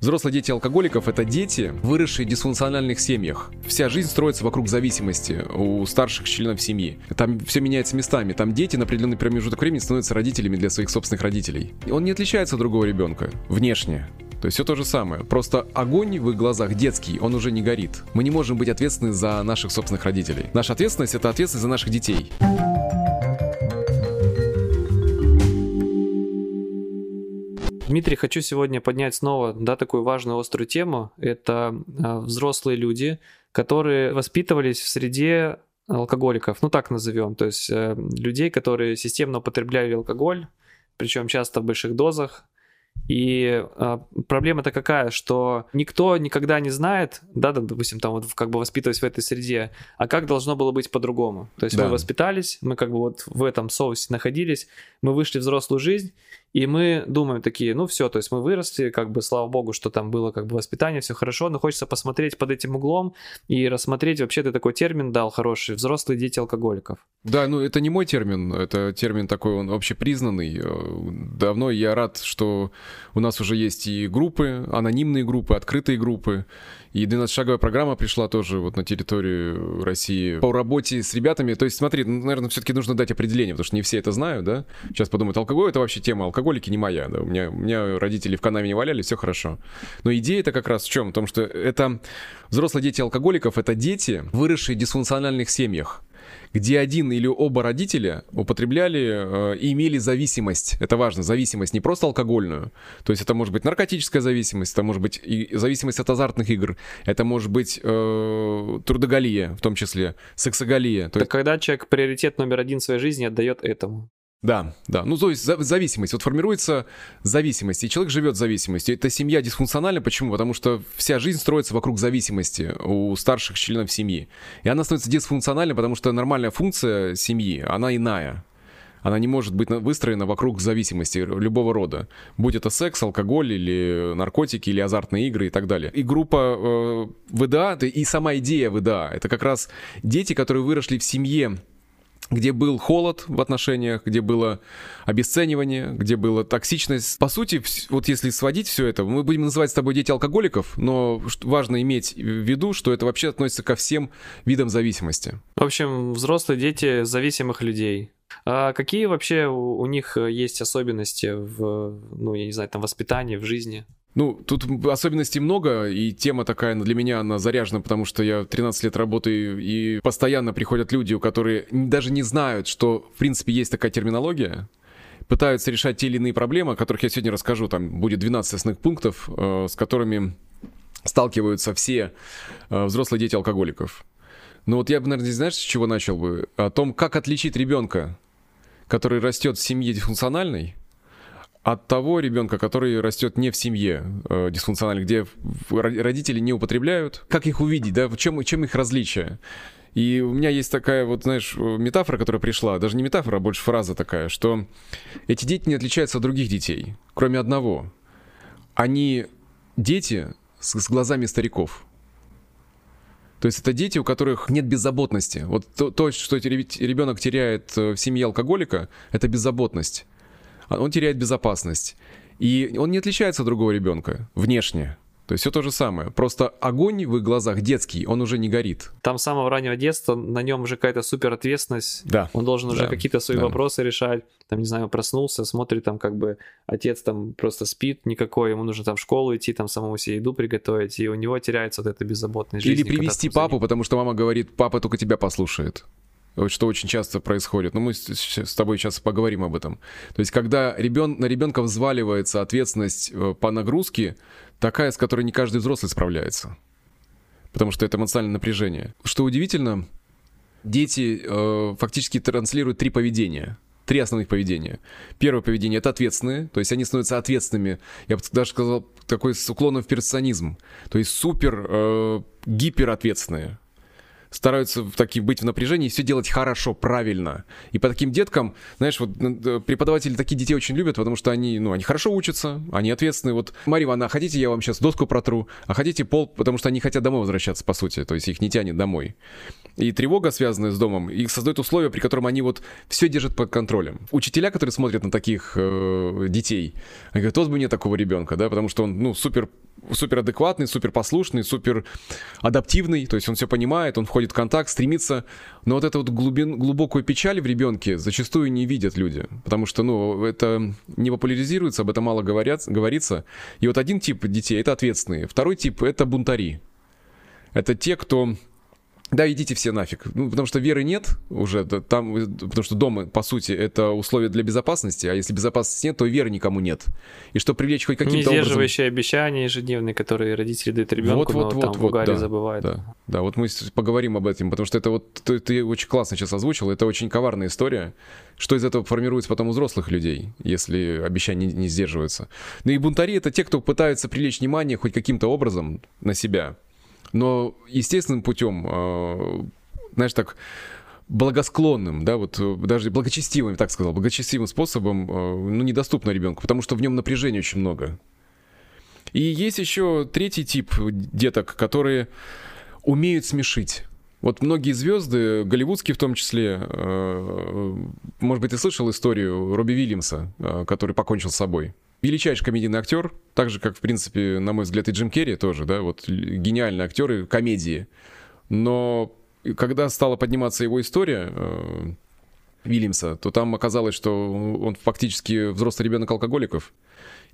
Взрослые дети алкоголиков — это дети, выросшие в дисфункциональных семьях. Вся жизнь строится вокруг зависимости у старших членов семьи. Там все меняется местами. Там дети на определенный промежуток времени становятся родителями для своих собственных родителей. И он не отличается от другого ребенка внешне. То есть все то же самое. Просто огонь в их глазах детский, он уже не горит. Мы не можем быть ответственны за наших собственных родителей. Наша ответственность — это ответственность за наших детей. Дмитрий, хочу сегодня поднять снова да, такую важную острую тему. Это э, взрослые люди, которые воспитывались в среде алкоголиков, ну так назовем, то есть э, людей, которые системно употребляли алкоголь, причем часто в больших дозах, и э, проблема-то какая, что никто никогда не знает, да, допустим, там вот как бы воспитываясь в этой среде, а как должно было быть по-другому. То есть да. мы воспитались, мы как бы вот в этом соусе находились, мы вышли в взрослую жизнь, и мы думаем такие, ну все, то есть мы выросли, как бы, слава богу, что там было как бы воспитание, все хорошо, но хочется посмотреть под этим углом и рассмотреть, вообще ты такой термин дал хороший, взрослые дети алкоголиков. Да, ну это не мой термин, это термин такой, он общепризнанный. Давно я рад, что у нас уже есть и группы, анонимные группы, открытые группы, и 12-шаговая программа пришла тоже вот на территорию России по работе с ребятами. То есть, смотри, ну, наверное, все-таки нужно дать определение, потому что не все это знают, да? Сейчас подумают, алкоголь — это вообще тема, алкоголики не моя, да? У меня, у меня родители в канаве не валяли, все хорошо. Но идея это как раз в чем? В том, что это взрослые дети алкоголиков — это дети, выросшие в дисфункциональных семьях где один или оба родителя употребляли э, и имели зависимость. Это важно, зависимость не просто алкогольную. То есть это может быть наркотическая зависимость, это может быть и зависимость от азартных игр, это может быть э, трудоголия, в том числе сексоголия. То есть... когда человек приоритет номер один в своей жизни отдает этому. Да, да. Ну, то есть зависимость. Вот формируется зависимость, и человек живет зависимостью. Это семья дисфункциональна. Почему? Потому что вся жизнь строится вокруг зависимости у старших членов семьи. И она становится дисфункциональной, потому что нормальная функция семьи, она иная. Она не может быть выстроена вокруг зависимости любого рода. Будь это секс, алкоголь или наркотики, или азартные игры и так далее. И группа э, ВДА, и сама идея ВДА, это как раз дети, которые выросли в семье где был холод в отношениях, где было обесценивание, где была токсичность. По сути, вот если сводить все это, мы будем называть с тобой дети алкоголиков, но важно иметь в виду, что это вообще относится ко всем видам зависимости. В общем, взрослые дети зависимых людей. А какие вообще у них есть особенности в, ну, я не знаю, там, воспитании, в жизни? Ну, тут особенностей много, и тема такая для меня, она заряжена, потому что я 13 лет работаю, и постоянно приходят люди, у которые даже не знают, что, в принципе, есть такая терминология, пытаются решать те или иные проблемы, о которых я сегодня расскажу. Там будет 12 основных пунктов, э, с которыми сталкиваются все э, взрослые дети алкоголиков. Но вот я бы, наверное, знаешь, с чего начал бы? О том, как отличить ребенка, который растет в семье дисфункциональной, от того ребенка, который растет не в семье э, дисфункциональной, где родители не употребляют. Как их увидеть, да? В чем, чем их различие? И у меня есть такая вот, знаешь, метафора, которая пришла, даже не метафора, а больше фраза такая, что эти дети не отличаются от других детей, кроме одного. Они дети с, с глазами стариков. То есть это дети, у которых нет беззаботности. Вот то, то что ребенок теряет э, в семье алкоголика, это беззаботность. А он теряет безопасность. И он не отличается от другого ребенка внешне. То есть все то же самое. Просто огонь в их глазах детский, он уже не горит. Там с самого раннего детства на нем уже какая-то супер ответственность. Да. Он должен уже да, какие-то свои да. вопросы решать. Там, не знаю, проснулся, смотрит, там как бы отец там просто спит никакой, ему нужно там в школу идти, там самому себе еду приготовить, и у него теряется вот эта беззаботность жизни. Или привести папу, потому что мама говорит, папа только тебя послушает что очень часто происходит. Но мы с тобой сейчас поговорим об этом. То есть, когда ребен... на ребенка взваливается ответственность э, по нагрузке, такая, с которой не каждый взрослый справляется. Потому что это эмоциональное напряжение. Что удивительно, дети э, фактически транслируют три поведения. Три основных поведения. Первое поведение — это ответственные, то есть они становятся ответственными. Я бы даже сказал, такой с уклоном в персонизм. То есть супер э, гиперответственные стараются в таки быть в напряжении и все делать хорошо, правильно. И по таким деткам, знаешь, вот преподаватели такие детей очень любят, потому что они, ну, они хорошо учатся, они ответственные. Вот, Мария Ивановна, а хотите, я вам сейчас доску протру, а хотите пол, потому что они хотят домой возвращаться, по сути, то есть их не тянет домой. И тревога, связанная с домом, их создает условия, при котором они вот все держат под контролем. Учителя, которые смотрят на таких э, детей, говорят, вот бы мне такого ребенка, да, потому что он, ну, супер супер адекватный, супер послушный, супер адаптивный, то есть он все понимает, он входит в контакт, стремится, но вот эту вот глубин, глубокую печаль в ребенке зачастую не видят люди, потому что, ну, это не популяризируется, об этом мало говорят, говорится. И вот один тип детей — это ответственные, второй тип — это бунтари. Это те, кто да, идите все нафиг. Ну, потому что веры нет уже, там, потому что дом, по сути, это условие для безопасности, а если безопасности нет, то веры никому нет. И что привлечь хоть каким-то образом... сдерживающие обещания ежедневные, которые родители дают ребенку, вот, вот, но вот, там вот, в угаре да, забывают. Да, да, вот мы поговорим об этом, потому что это вот, ты, ты очень классно сейчас озвучил, это очень коварная история, что из этого формируется потом у взрослых людей, если обещания не, не сдерживаются. Ну и бунтари — это те, кто пытаются привлечь внимание хоть каким-то образом на себя, но естественным путем, э, знаешь, так благосклонным, да, вот э, даже благочестивым, так сказал, благочестивым способом, э, ну, недоступно ребенку, потому что в нем напряжения очень много. И есть еще третий тип деток, которые умеют смешить. Вот многие звезды, голливудские в том числе, может быть, ты слышал историю Робби Вильямса, который покончил с собой? Величайший комедийный актер, так же, как, в принципе, на мой взгляд, и Джим Керри тоже, да, вот гениальные актеры комедии. Но когда стала подниматься его история, э, Вильямса, то там оказалось, что он фактически взрослый ребенок алкоголиков.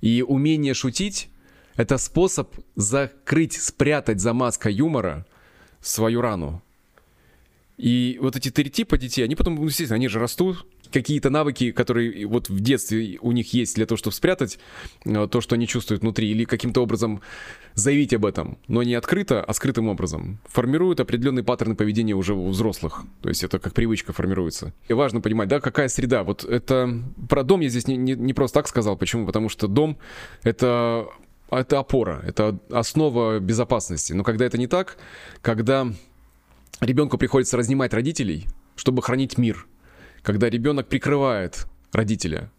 И умение шутить — это способ закрыть, спрятать за маской юмора свою рану. И вот эти три типа детей, они потом, ну, естественно, они же растут, какие-то навыки, которые вот в детстве у них есть для того, чтобы спрятать э, то, что они чувствуют внутри, или каким-то образом заявить об этом, но не открыто, а скрытым образом, формируют определенные паттерны поведения уже у взрослых. То есть это как привычка формируется. И важно понимать, да, какая среда. Вот это... Про дом я здесь не, не, не просто так сказал. Почему? Потому что дом — это это опора, это основа безопасности. Но когда это не так, когда ребенку приходится разнимать родителей, чтобы хранить мир — когда ребенок прикрывает родителя.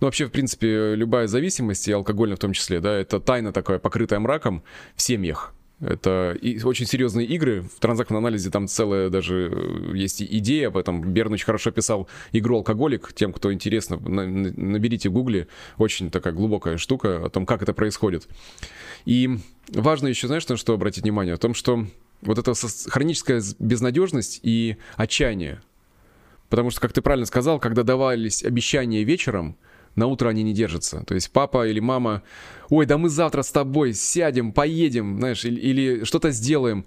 Ну, вообще, в принципе, любая зависимость, и алкогольная в том числе, да, это тайна такая, покрытая мраком в семьях. Это и очень серьезные игры. В транзактном анализе там целая даже э, есть идея об этом. Берн очень хорошо писал игру «Алкоголик». Тем, кто интересно, наберите в гугле. Очень такая глубокая штука о том, как это происходит. И важно еще, знаешь, на что обратить внимание? О том, что вот эта хроническая безнадежность и отчаяние, Потому что, как ты правильно сказал, когда давались обещания вечером, на утро они не держатся. То есть папа или мама, ой, да мы завтра с тобой сядем, поедем, знаешь, или, или что-то сделаем.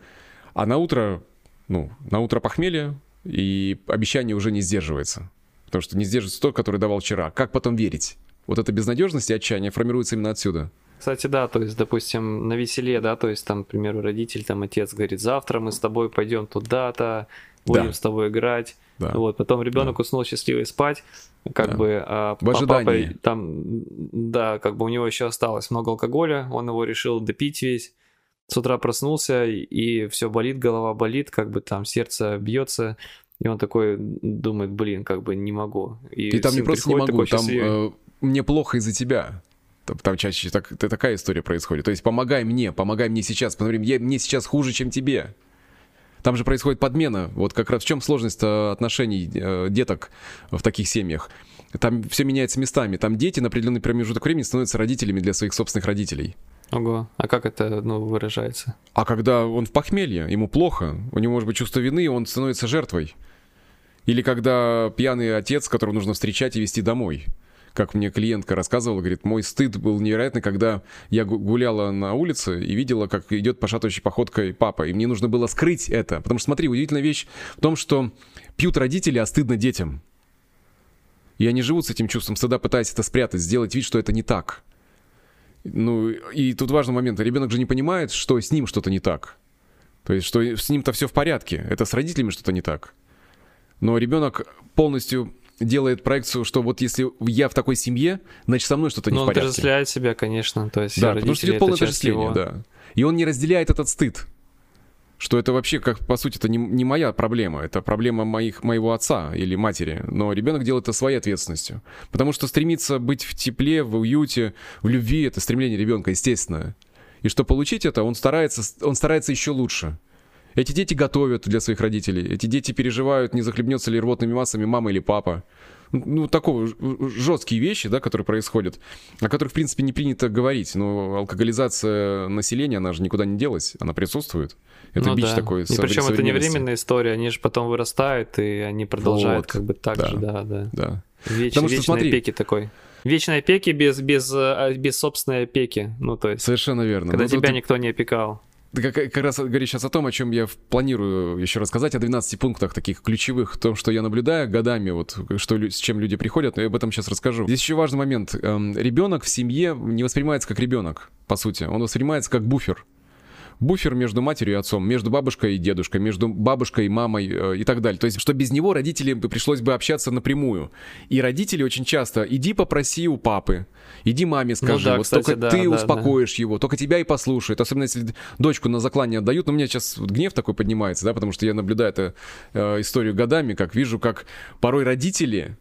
А на утро, ну, на утро похмелье, и обещание уже не сдерживается. Потому что не сдерживается тот, который давал вчера. Как потом верить? Вот эта безнадежность и отчаяние формируется именно отсюда. Кстати, да, то есть, допустим, на веселе, да, то есть там, к примеру, родитель, там, отец говорит, завтра мы с тобой пойдем туда-то, будем да. с тобой играть. Да. Вот, потом ребенок да. уснул счастливый спать, как да. бы, а, в ожидании. папа там, да, как бы у него еще осталось много алкоголя, он его решил допить весь. С утра проснулся, и все болит, голова болит, как бы там сердце бьется, и он такой думает, блин, как бы не могу. И Ты там не просто не могу, там э, мне плохо из-за тебя. Там, там чаще так, такая история происходит. То есть помогай мне, помогай мне сейчас. Посмотри, я, мне сейчас хуже, чем тебе. Там же происходит подмена. Вот как раз в чем сложность э, отношений э, деток в таких семьях? Там все меняется местами. Там дети на определенный промежуток времени становятся родителями для своих собственных родителей. Ого, а как это ну, выражается? А когда он в похмелье, ему плохо, у него может быть чувство вины, он становится жертвой. Или когда пьяный отец, которого нужно встречать и вести домой как мне клиентка рассказывала, говорит, мой стыд был невероятный, когда я гуляла на улице и видела, как идет пошатывающей походкой папа, и мне нужно было скрыть это. Потому что, смотри, удивительная вещь в том, что пьют родители, а стыдно детям. И они живут с этим чувством стыда, пытаясь это спрятать, сделать вид, что это не так. Ну, и тут важный момент. Ребенок же не понимает, что с ним что-то не так. То есть, что с ним-то все в порядке. Это с родителями что-то не так. Но ребенок полностью делает проекцию, что вот если я в такой семье, значит со мной что-то не Но в порядке. он отождествляет себя, конечно, то есть Да, потому что идет полное отождествление, да. И он не разделяет этот стыд, что это вообще, как по сути, это не, не моя проблема, это проблема моих, моего отца или матери, но ребенок делает это своей ответственностью. Потому что стремиться быть в тепле, в уюте, в любви, это стремление ребенка, естественно. И что получить это, он старается, он старается еще лучше. Эти дети готовят для своих родителей. Эти дети переживают, не захлебнется ли рвотными массами мама или папа. Ну, такого жесткие вещи, да, которые происходят, о которых, в принципе, не принято говорить. Но алкоголизация населения, она же никуда не делась, она присутствует. Это ну, бич да. такой. И причем это не временная история, они же потом вырастают, и они продолжают вот. как бы так да. же, да, да. да. Веч, Потому что, смотри, опеки такой. Вечной опеки без, без, а, без собственной опеки. Ну, то есть... Совершенно верно. Когда ну, тебя тут... никто не опекал. Как, как раз говоришь сейчас о том, о чем я планирую еще рассказать, о 12 пунктах таких ключевых, о том, что я наблюдаю годами, вот что, с чем люди приходят, я об этом сейчас расскажу. Здесь еще важный момент. Эм, ребенок в семье не воспринимается как ребенок, по сути. Он воспринимается как буфер буфер между матерью и отцом, между бабушкой и дедушкой, между бабушкой и мамой э, и так далее. То есть, что без него родители пришлось бы общаться напрямую. И родители очень часто, иди попроси у папы, иди маме ну скажи, ну да, вот кстати, только да, ты да, успокоишь да. его, только тебя и послушает. Особенно если дочку на заклане отдают. Но у меня сейчас гнев такой поднимается, да, потому что я наблюдаю эту э, историю годами, как вижу, как порой родители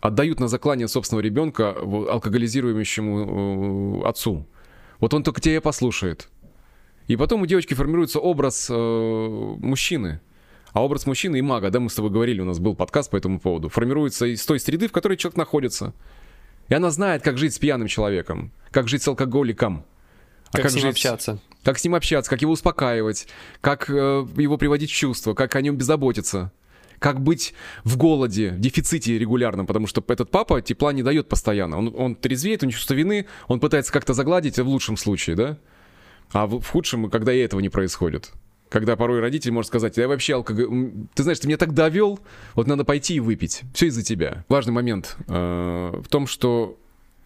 отдают на заклание собственного ребенка алкоголизирующему э, отцу. Вот он только тебя послушает. И потом у девочки формируется образ э, мужчины. А образ мужчины и мага, да, мы с тобой говорили, у нас был подкаст по этому поводу, формируется из той среды, в которой человек находится. И она знает, как жить с пьяным человеком, как жить с алкоголиком. А как, как с ним жить, общаться. Как с ним общаться, как его успокаивать, как э, его приводить в чувство, как о нем беззаботиться как быть в голоде, в дефиците регулярном, потому что этот папа тепла не дает постоянно. Он, он трезвеет, у него чувство вины, он пытается как-то загладить, в лучшем случае, да? А в, худшем, когда и этого не происходит. Когда порой родитель может сказать, я вообще алкоголь... Ты знаешь, ты меня так довел, вот надо пойти и выпить. Все из-за тебя. Важный момент э, в том, что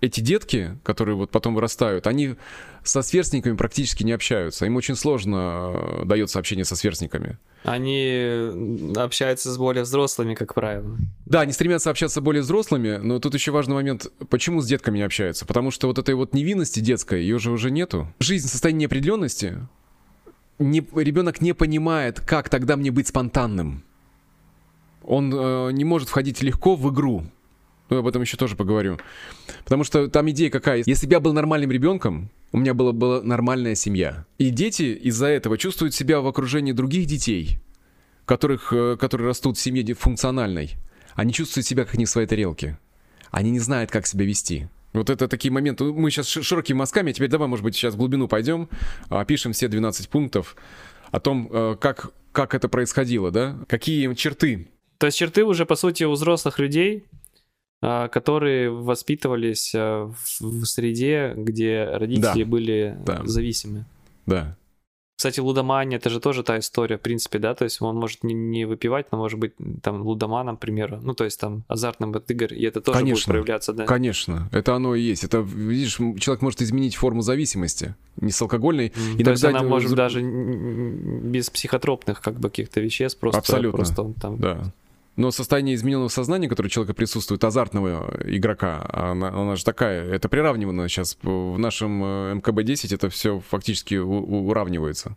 эти детки, которые вот потом вырастают, они со сверстниками практически не общаются. Им очень сложно э, дается общение со сверстниками. Они общаются с более взрослыми, как правило. Да, они стремятся общаться более взрослыми, но тут еще важный момент, почему с детками не общаются? Потому что вот этой вот невинности детской, ее же уже нету. Жизнь в состоянии неопределенности, не, ребенок не понимает, как тогда мне быть спонтанным. Он э, не может входить легко в игру. Ну, об этом еще тоже поговорю. Потому что там идея какая. Если бы я был нормальным ребенком, у меня была, была нормальная семья. И дети из-за этого чувствуют себя в окружении других детей, которых, э, которые растут в семье функциональной. Они чувствуют себя как не в своей тарелке. Они не знают, как себя вести. Вот это такие моменты. Мы сейчас широкими мазками, а теперь давай, может быть, сейчас в глубину пойдем, опишем все 12 пунктов о том, э, как, как это происходило, да? Какие черты. То есть черты уже, по сути, у взрослых людей, которые воспитывались а, в среде, где родители да. были да. зависимы. Да. Кстати, лудомания это же тоже та история, в принципе, да, то есть он может не, не выпивать, но может быть там лудоманом, к примеру, ну то есть там азартным от игр, и это тоже конечно, будет проявляться, да? Конечно, это оно и есть. Это, видишь, человек может изменить форму зависимости, не с алкогольной. Mm, и то есть она может даже без психотропных как бы каких-то веществ, просто, Абсолютно. просто он там... Да. Но состояние измененного сознания, которое у человека присутствует, азартного игрока, она, она же такая, это приравнивано сейчас в нашем э, МКБ-10, это все фактически у, уравнивается.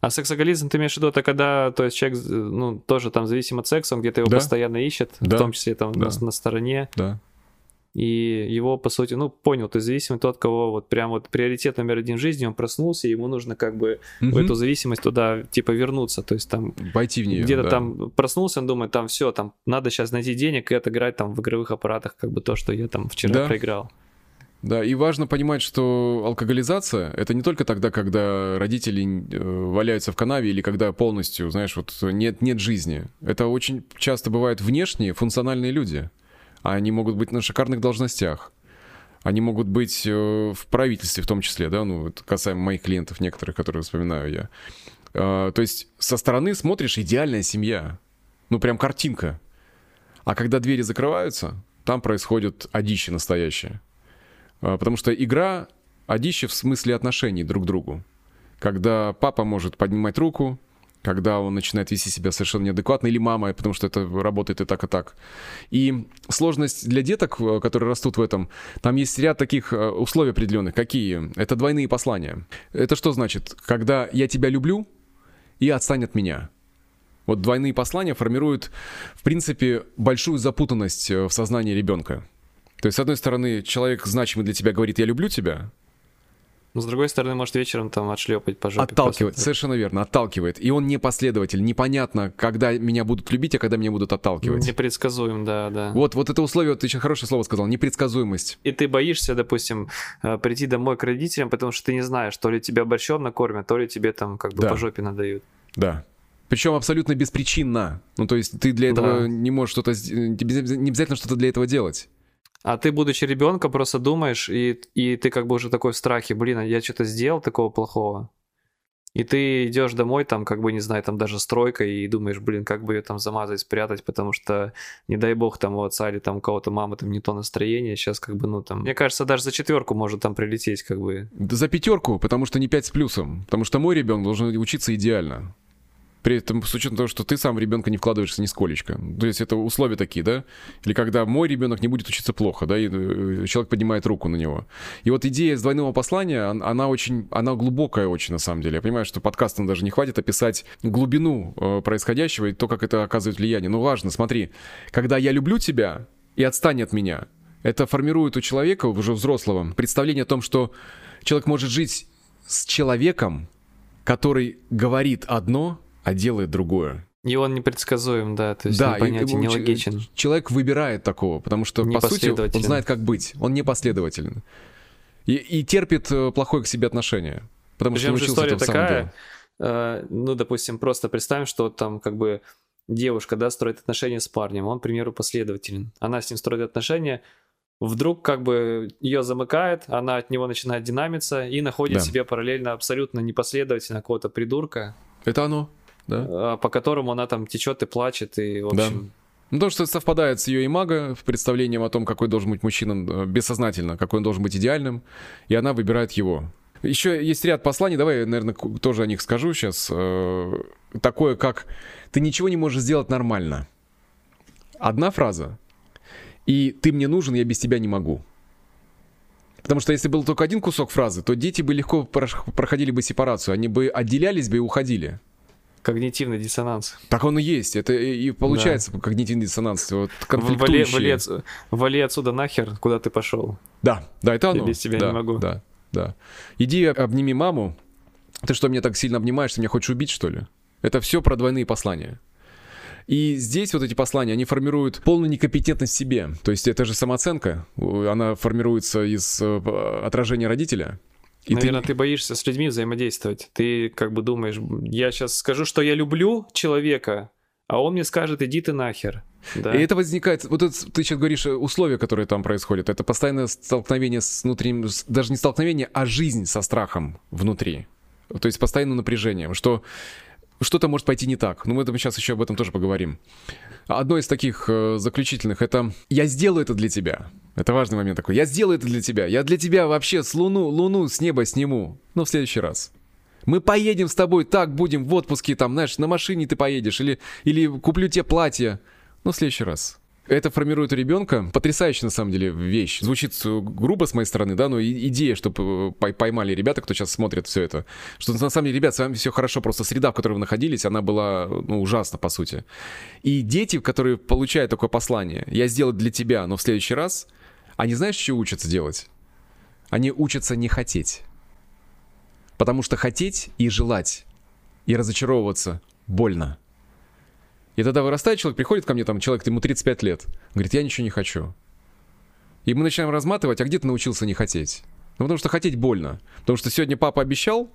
А сексоголизм, ты имеешь в виду, это когда, то есть человек, ну, тоже там зависим от секса, он где-то его да? постоянно ищет, да? в том числе там да. на, на стороне. Да и его, по сути, ну, понял, есть зависимый тот, кого вот прям вот приоритет номер один в жизни, он проснулся, и ему нужно как бы угу. в эту зависимость туда, типа, вернуться, то есть там... Войти в нее, Где-то да. там проснулся, он думает, там все, там надо сейчас найти денег и отыграть там в игровых аппаратах как бы то, что я там вчера да. проиграл. Да, и важно понимать, что алкоголизация — это не только тогда, когда родители э, валяются в канаве или когда полностью, знаешь, вот нет, нет жизни. Это очень часто бывают внешние функциональные люди — они могут быть на шикарных должностях. Они могут быть э, в правительстве в том числе, да, ну, это касаемо моих клиентов некоторых, которые вспоминаю я. А, то есть со стороны смотришь идеальная семья, ну, прям картинка. А когда двери закрываются, там происходит одище настоящее. А, потому что игра одище в смысле отношений друг к другу. Когда папа может поднимать руку, когда он начинает вести себя совершенно неадекватно, или мама, потому что это работает и так, и так. И сложность для деток, э, которые растут в этом, там есть ряд таких э, условий определенных. Какие? Это двойные послания. Это что значит? Когда я тебя люблю, и отстань от меня. Вот двойные послания формируют, в принципе, большую запутанность э, в сознании ребенка. То есть, с одной стороны, человек значимый для тебя говорит «я люблю тебя», Но с другой стороны, может вечером там отшлепать по жопе. Отталкивает, просто. совершенно верно, отталкивает. И он непоследователь. Непонятно, когда меня будут любить, а когда меня будут отталкивать. Непредсказуем, да, да. Вот, вот это условие, вот ты еще хорошее слово сказал, непредсказуемость. И ты боишься, допустим, э, прийти домой к родителям, потому что ты не знаешь, то ли тебя борщом накормят, то ли тебе там как бы да. по жопе надают. Да. Причем абсолютно беспричинно. Ну, то есть ты для этого да. не можешь что-то... Не обязательно что-то для этого делать. А ты, будучи ребенком, просто думаешь, и, и ты как бы уже такой в страхе, блин, а я что-то сделал такого плохого. И ты идешь домой, там, как бы, не знаю, там даже стройка, и думаешь, блин, как бы ее там замазать, спрятать, потому что, не дай бог, там у отца или там у кого-то мамы там не то настроение, сейчас как бы, ну там, мне кажется, даже за четверку может там прилететь, как бы. Да за пятерку, потому что не пять с плюсом, потому что мой ребенок должен учиться идеально. При этом, с учетом того, что ты сам ребенка не вкладываешься нисколечко. То есть это условия такие, да? Или когда мой ребенок не будет учиться плохо, да, и э, человек поднимает руку на него. И вот идея с двойного послания, она очень, она глубокая очень, на самом деле. Я понимаю, что подкастом даже не хватит описать глубину э, происходящего и то, как это оказывает влияние. Но важно, смотри, когда я люблю тебя и отстань от меня, это формирует у человека, уже взрослого, представление о том, что человек может жить с человеком, который говорит одно, а делает другое. И он непредсказуем, да, то есть да, непонятен, нелогичен. Человек выбирает такого, потому что, по сути, он знает, как быть. Он непоследователен. И, и терпит э, плохое к себе отношение. Потому Причем что история такая, э, ну, допустим, просто представим, что там как бы девушка, да, строит отношения с парнем, он, к примеру, последователен. Она с ним строит отношения, вдруг как бы ее замыкает, она от него начинает динамиться и находит да. себе параллельно абсолютно непоследовательно какого-то придурка. Это оно да? А, по которому она там течет и плачет, и, в общем... Да. Ну, то, что совпадает с ее имаго, в представлением о том, какой должен быть мужчина э, бессознательно, какой он должен быть идеальным, и она выбирает его. Еще есть ряд посланий, давай я, наверное, тоже о них скажу сейчас. Э, такое, как «ты ничего не можешь сделать нормально». Одна фраза. И «ты мне нужен, я без тебя не могу». Потому что если был только один кусок фразы, то дети бы легко проходили бы сепарацию, они бы отделялись бы и уходили. Когнитивный диссонанс. Так он и есть. Это и получается да. когнитивный диссонанс. Вот вали, вали, вали отсюда нахер, куда ты пошел. Да, да, это оно. Я без тебя да, не могу. Да, да. Иди обними маму. Ты что, меня так сильно обнимаешь, ты меня хочешь убить, что ли? Это все про двойные послания. И здесь вот эти послания, они формируют полную некомпетентность в себе. То есть это же самооценка, она формируется из э, отражения родителя. И Наверное, ты... ты боишься с людьми взаимодействовать. Ты как бы думаешь, я сейчас скажу, что я люблю человека, а он мне скажет, иди ты нахер. Да. И это возникает, вот это, ты сейчас говоришь, э, условия, которые там происходят, это постоянное столкновение с внутренним, даже не столкновение, а жизнь со страхом внутри. То есть постоянным напряжением, что что-то может пойти не так. Но мы сейчас еще об этом тоже поговорим. Одно из таких э, заключительных это «я сделаю это для тебя». Это важный момент такой. «Я сделаю это для тебя. Я для тебя вообще с луну, луну с неба сниму». Но в следующий раз. Мы поедем с тобой, так будем в отпуске, там, знаешь, на машине ты поедешь, или, или куплю тебе платье. Но в следующий раз. Это формирует у ребенка потрясающая, на самом деле, вещь. Звучит грубо с моей стороны, да, но идея, чтобы э, поймали ребята, кто сейчас смотрит все это, что на самом деле, ребят, с вами все хорошо, просто среда, в которой вы находились, она была, ну, ужасна, по сути. И дети, которые получают такое послание, я сделаю для тебя, но в следующий раз, они знаешь, что учатся делать? Они учатся не хотеть. Потому что хотеть и желать, и разочаровываться больно. И тогда вырастает человек, приходит ко мне, там, человек, ему 35 лет, говорит, я ничего не хочу. И мы начинаем разматывать, а где ты научился не хотеть? Ну, потому что хотеть больно. Потому что сегодня папа обещал,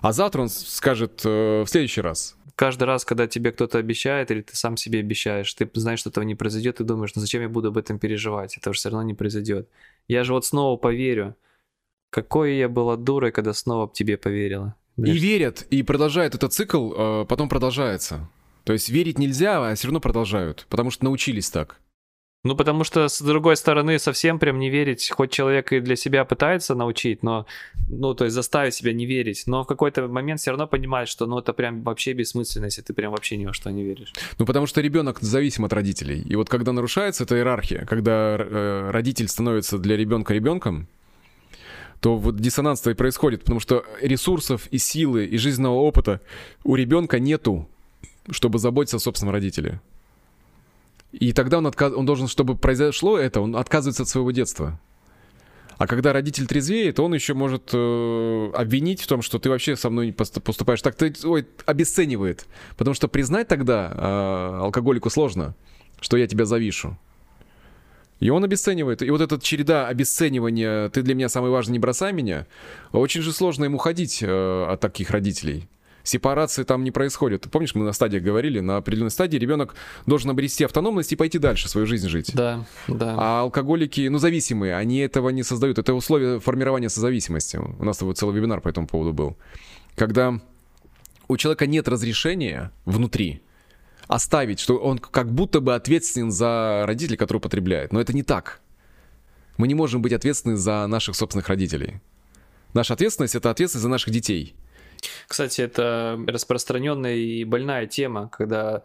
а завтра он скажет э, в следующий раз. Каждый раз, когда тебе кто-то обещает, или ты сам себе обещаешь, ты знаешь, что этого не произойдет, и думаешь, ну зачем я буду об этом переживать? Это же все равно не произойдет. Я же вот снова поверю. Какой я была дурой, когда снова тебе поверила. Знаешь? И верят, и продолжает этот цикл, э, потом продолжается. То есть верить нельзя, а все равно продолжают, потому что научились так. Ну, потому что, с другой стороны, совсем прям не верить, хоть человек и для себя пытается научить, но, ну, то есть заставить себя не верить, но в какой-то момент все равно понимает, что, ну, это прям вообще бессмысленно, если ты прям вообще ни во что не веришь. Ну, потому что ребенок зависим от родителей. И вот когда нарушается эта иерархия, когда э, родитель становится для ребенка ребенком, то вот диссонанс-то и происходит, потому что ресурсов и силы и жизненного опыта у ребенка нету чтобы заботиться о собственном родителе. И тогда он, отказ... он должен, чтобы произошло это, он отказывается от своего детства. А когда родитель трезвеет, он еще может э, обвинить в том, что ты вообще со мной поступаешь так, ты, ой, обесценивает. Потому что признать тогда э, алкоголику сложно, что я тебя завишу. И он обесценивает. И вот эта череда обесценивания «ты для меня самый важный, не бросай меня», очень же сложно ему ходить э, от таких родителей. Сепарации там не происходит. Помнишь, мы на стадиях говорили, на определенной стадии ребенок должен обрести автономность и пойти дальше свою жизнь жить. Да, да. А алкоголики, ну, зависимые, они этого не создают. Это условия формирования созависимости. У нас вот целый вебинар по этому поводу был. Когда у человека нет разрешения внутри, оставить, что он как будто бы ответственен за родителей, которые употребляют. Но это не так. Мы не можем быть ответственны за наших собственных родителей. Наша ответственность — это ответственность за наших детей. Кстати, это распространенная и больная тема, когда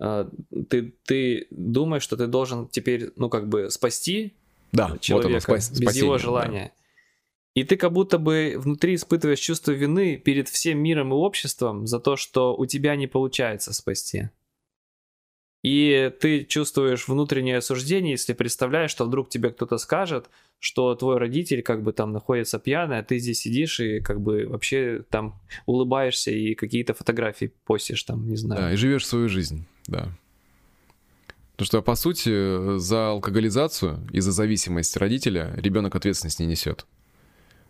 э, ты, ты думаешь, что ты должен теперь, ну, как бы спасти да, человека вот оно, спас, без его желания. Да. И ты как будто бы внутри испытываешь чувство вины перед всем миром и обществом за то, что у тебя не получается спасти. И ты чувствуешь внутреннее осуждение, если представляешь, что вдруг тебе кто-то скажет, что твой родитель как бы там находится пьяный, а ты здесь сидишь и как бы вообще там улыбаешься и какие-то фотографии постишь там, не знаю. Да, и живешь свою жизнь, да. Потому что, по сути, за алкоголизацию и за зависимость родителя ребенок ответственность не несет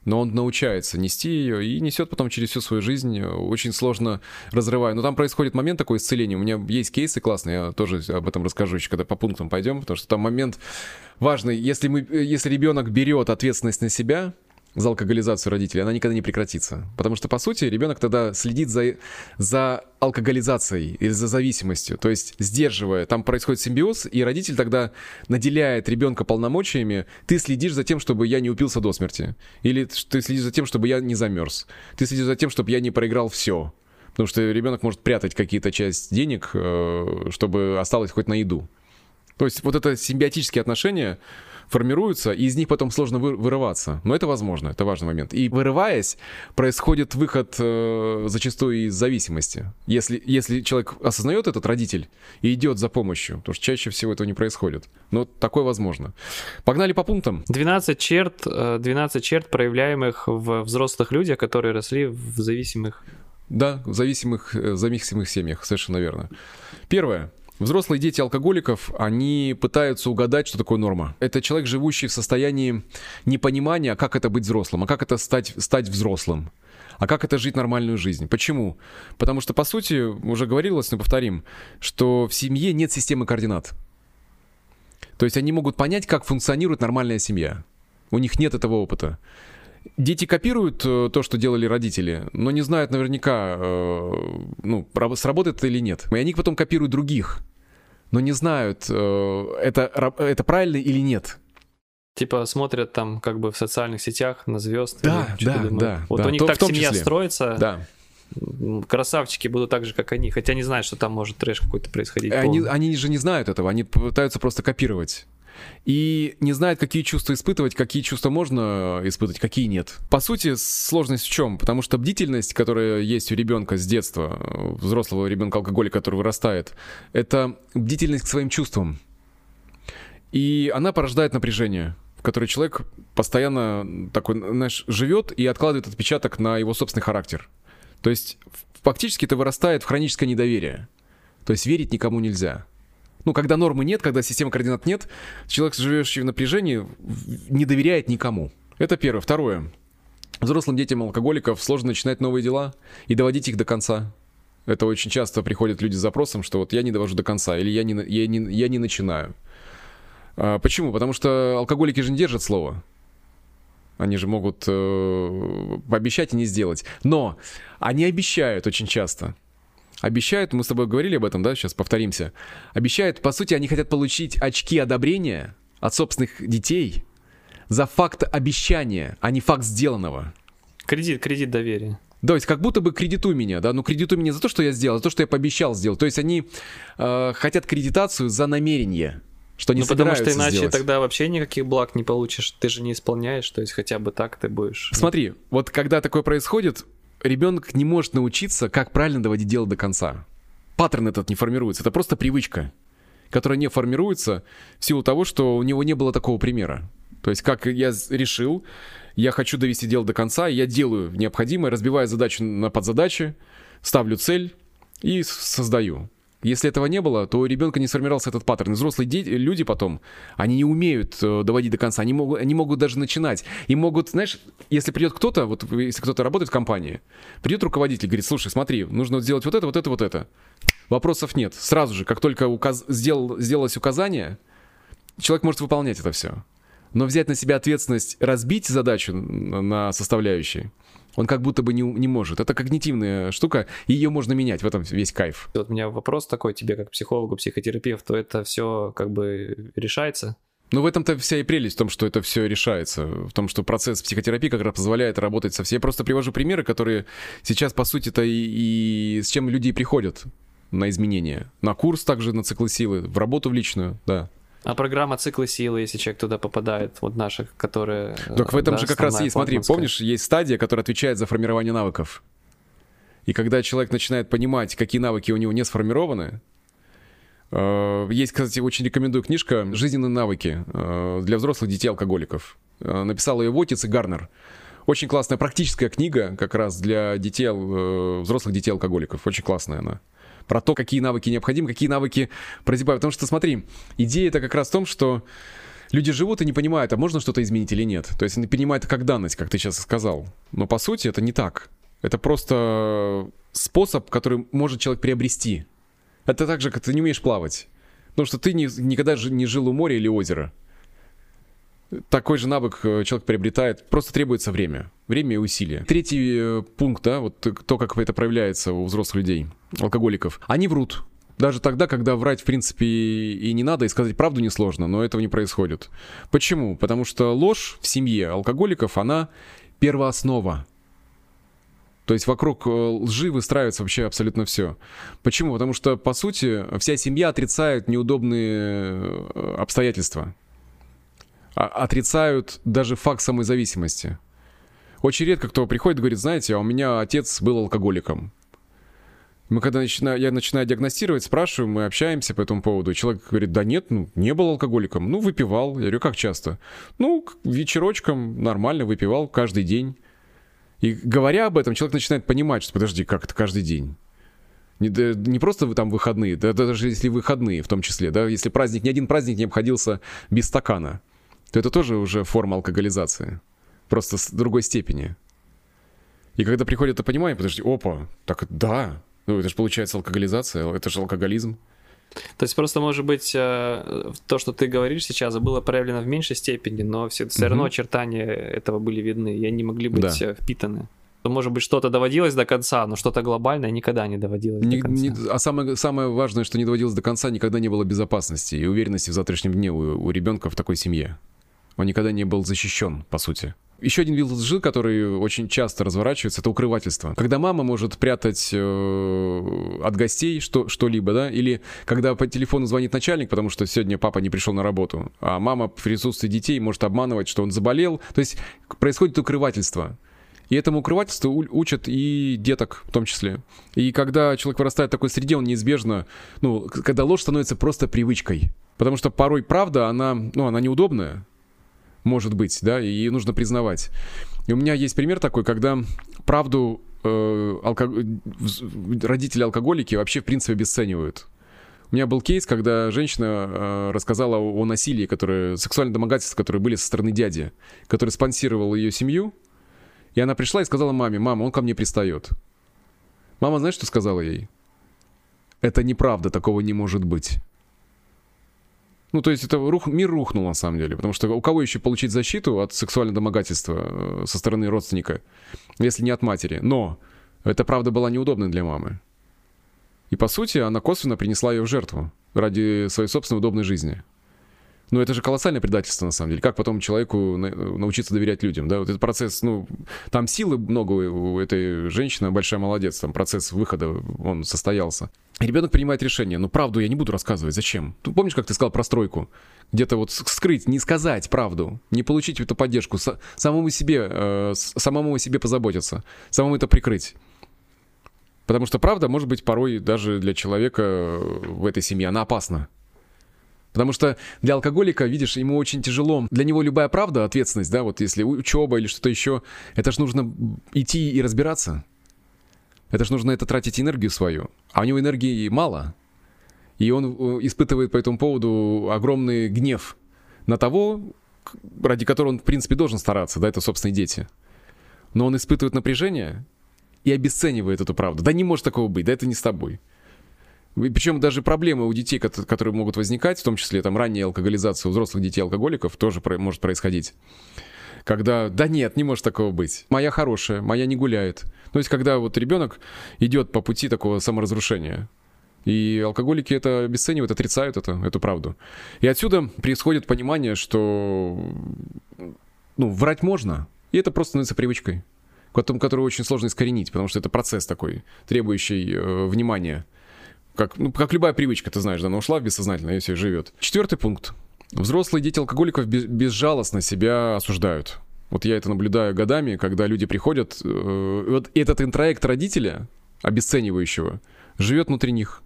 но он научается нести ее и несет потом через всю свою жизнь, очень сложно разрывая. Но там происходит момент такой исцеления. У меня есть кейсы классные, я тоже об этом расскажу еще, когда по пунктам пойдем, потому что там момент важный. Если, мы, если ребенок берет ответственность на себя, за алкоголизацию родителей, она никогда не прекратится. Потому что, по сути, ребенок тогда следит за, за алкоголизацией или за зависимостью, то есть сдерживая. Там происходит симбиоз, и родитель тогда наделяет ребенка полномочиями. Ты следишь за тем, чтобы я не упился до смерти. Или ты следишь за тем, чтобы я не замерз. Ты следишь за тем, чтобы я не проиграл все. Потому что ребенок может прятать какие-то часть денег, э, чтобы осталось хоть на еду. То есть вот это симбиотические отношения, формируются, и из них потом сложно вы, вырываться. Но это возможно, это важный момент. И вырываясь, происходит выход э, зачастую из зависимости. Если, если человек осознает этот родитель и идет за помощью, потому что чаще всего этого не происходит. Но такое возможно. Погнали по пунктам. 12 черт, 12 э, черт, проявляемых в взрослых людях, которые росли в зависимых да, в зависимых, э, зависимых семьях, совершенно верно. Первое. Взрослые дети алкоголиков, они пытаются угадать, что такое норма. Это человек, живущий в состоянии непонимания, как это быть взрослым, а как это стать, стать взрослым. А как это жить нормальную жизнь? Почему? Потому что, по сути, уже говорилось, но повторим, что в семье нет системы координат. То есть они могут понять, как функционирует нормальная семья. У них нет этого опыта. Дети копируют э, то, что делали родители, но не знают наверняка, э, ну, сработает это или нет. И они потом копируют других, но не знают, э, это, это правильно или нет. Типа смотрят там как бы в социальных сетях на звезд. Да, да, да. Вот да, у них так семья числе. строится. Да красавчики будут так же, как они, хотя не знают, что там может трэш какой-то происходить. Они, они же не знают этого, они пытаются просто копировать и не знает, какие чувства испытывать, какие чувства можно испытывать, какие нет. По сути, сложность в чем? Потому что бдительность, которая есть у ребенка с детства, взрослого ребенка алкоголика, который вырастает, это бдительность к своим чувствам. И она порождает напряжение, в которое человек постоянно такой, знаешь, живет и откладывает отпечаток на его собственный характер. То есть фактически это вырастает в хроническое недоверие. То есть верить никому нельзя ну, когда нормы нет, когда системы координат нет, человек, живущий в напряжении, не доверяет никому. Это первое. Второе. Взрослым детям алкоголиков сложно начинать новые дела и доводить их до конца. Это очень часто приходят люди с запросом, что вот я не довожу до конца, или я не, я не, я не начинаю. А, почему? Потому что алкоголики же не держат слово. Они же могут э, пообещать и не сделать. Но они обещают очень часто обещают, мы с тобой говорили об этом, да, сейчас повторимся, обещают, по сути, они хотят получить очки одобрения от собственных детей за факт обещания, а не факт сделанного. Кредит, кредит доверия. То есть как будто бы кредитуй меня, да, ну кредитуй меня за то, что я сделал, за то, что я пообещал сделать. То есть они э, хотят кредитацию за намерение, что не ну, потому что иначе сделать. тогда вообще никаких благ не получишь, ты же не исполняешь, то есть хотя бы так ты будешь. Смотри, вот когда такое происходит, ребенок не может научиться, как правильно доводить дело до конца. Паттерн этот не формируется, это просто привычка, которая не формируется в силу того, что у него не было такого примера. То есть как я решил, я хочу довести дело до конца, я делаю необходимое, разбиваю задачу на подзадачи, ставлю цель и создаю. Если этого не было, то у ребенка не сформировался этот паттерн. Взрослые дети, люди потом, они не умеют э, доводить до конца, они могут, они могут даже начинать. И могут, знаешь, если придет кто-то, вот если кто-то работает в компании, придет руководитель говорит, слушай, смотри, нужно сделать вот это, вот это, вот это. Вопросов нет. Сразу же, как только указ... сделал, сделалось указание, человек может выполнять это все. Но взять на себя ответственность, разбить задачу на составляющие – он как будто бы не, не может. Это когнитивная штука, и ее можно менять, в этом весь кайф. Вот у меня вопрос такой тебе, как психологу, психотерапевту, это все как бы решается? Ну, в этом-то вся и прелесть в том, что это все решается. В том, что процесс психотерапии как раз позволяет работать со всей. Я просто привожу примеры, которые сейчас, по сути-то, и, и с чем люди приходят на изменения. На курс также, на циклы силы, в работу в личную, да. А программа циклы силы, если человек туда попадает, вот наших, которые... Так в этом да, же как раз есть, смотри, помнишь, есть стадия, которая отвечает за формирование навыков. И когда человек начинает понимать, какие навыки у него не сформированы, э, есть, кстати, очень рекомендую книжка «Жизненные навыки» э, для взрослых детей-алкоголиков. Э, написал ее Вотиц и Гарнер. Очень классная практическая книга как раз для детей, взрослых детей-алкоголиков. Очень классная она про то, какие навыки необходимы, какие навыки прозябают. Потому что, смотри, идея это как раз в том, что люди живут и не понимают, а можно что-то изменить или нет. То есть они принимают это как данность, как ты сейчас сказал. Но по сути это не так. Это просто способ, который может человек приобрести. Это так же, как ты не умеешь плавать. Потому что ты не, никогда не жил у моря или озера такой же навык э, человек приобретает, просто требуется время. Время и усилия. Третий э, пункт, да, вот то, как это проявляется у взрослых людей, алкоголиков. Они врут. Даже тогда, когда врать, в принципе, и не надо, и сказать правду несложно, но этого не происходит. Почему? Потому что ложь в семье алкоголиков, она первооснова. То есть вокруг э, лжи выстраивается вообще абсолютно все. Почему? Потому что, по сути, вся семья отрицает неудобные обстоятельства отрицают даже факт самой зависимости. Очень редко кто приходит и говорит, знаете, а у меня отец был алкоголиком. Мы когда начинаю, я начинаю диагностировать, спрашиваю, мы общаемся по этому поводу. человек говорит, да нет, ну, не был алкоголиком. Ну, выпивал. Я говорю, как часто? Ну, вечерочком нормально выпивал каждый день. И говоря об этом, человек начинает понимать, что подожди, как это каждый день? Не, не просто вы там выходные, да, даже если выходные в том числе, да, если праздник, ни один праздник не обходился без стакана то это тоже уже форма алкоголизации. Просто с другой степени. И когда приходит это понимание, подожди, опа, так да, ну это же получается алкоголизация, это же алкоголизм. То есть просто, может быть, э, то, что ты говоришь сейчас, было проявлено в меньшей степени, но все, все равно очертания этого были видны, и они могли быть да. Э, впитаны. Может быть, что-то доводилось до конца, но что-то глобальное никогда не доводилось не, до конца. Не, а самое, самое важное, что не доводилось до конца, никогда не было безопасности и уверенности в завтрашнем дне у, у ребенка в такой семье. Он никогда не был защищен, по сути. Еще один вид лжи, который очень часто разворачивается, это укрывательство. Когда мама может прятать э, от гостей что, что-либо, да, или когда по телефону звонит начальник, потому что сегодня папа не пришел на работу, а мама в присутствии детей может обманывать, что он заболел. То есть происходит укрывательство. И этому укрывательству учат и деток в том числе. И когда человек вырастает в такой среде, он неизбежно, ну, когда ложь становится просто привычкой. Потому что порой правда, она, ну, она неудобная, может быть, да, и нужно признавать. И у меня есть пример такой, когда правду э, алко... родители алкоголики вообще в принципе обесценивают. У меня был кейс, когда женщина э, рассказала о, о насилии, которое, сексуальном домогательстве, которые были со стороны дяди, который спонсировал ее семью. И она пришла и сказала маме, мама, он ко мне пристает. Мама, знаешь, что сказала ей? Это неправда, такого не может быть. Ну, то есть это рух, мир рухнул на самом деле, потому что у кого еще получить защиту от сексуального домогательства э, со стороны родственника, если не от матери? Но эта правда была неудобной для мамы. И по сути она косвенно принесла ее в жертву ради своей собственной удобной жизни. Ну, это же колоссальное предательство, на самом деле. Как потом человеку научиться доверять людям, да? Вот этот процесс, ну, там силы много у этой женщины, большая молодец, там процесс выхода, он состоялся. И ребенок принимает решение, ну, правду я не буду рассказывать, зачем? Ты помнишь, как ты сказал про стройку? Где-то вот скрыть, не сказать правду, не получить эту поддержку, самому себе, э, самому себе позаботиться, самому это прикрыть. Потому что правда может быть порой даже для человека в этой семье, она опасна. Потому что для алкоголика, видишь, ему очень тяжело. Для него любая правда, ответственность, да, вот если учеба или что-то еще, это же нужно идти и разбираться. Это же нужно это тратить энергию свою. А у него энергии мало. И он э, испытывает по этому поводу огромный гнев на того, ради которого он, в принципе, должен стараться, да, это собственные дети. Но он испытывает напряжение и обесценивает эту правду. Да не может такого быть, да это не с тобой. Причем даже проблемы у детей, которые могут возникать, в том числе там ранняя алкоголизация у взрослых детей алкоголиков, тоже может происходить. Когда, да нет, не может такого быть. Моя хорошая, моя не гуляет. То есть, когда вот ребенок идет по пути такого саморазрушения. И алкоголики это обесценивают, отрицают это, эту правду. И отсюда происходит понимание, что ну, врать можно, и это просто становится привычкой, которую очень сложно искоренить, потому что это процесс такой, требующий э, внимания. Как, ну, как любая привычка, ты знаешь, да, она ушла в бессознательное все живет. Четвертый пункт. Взрослые дети алкоголиков безжалостно себя осуждают. Вот я это наблюдаю годами, когда люди приходят, э, вот этот интроект родителя, обесценивающего, живет внутри них.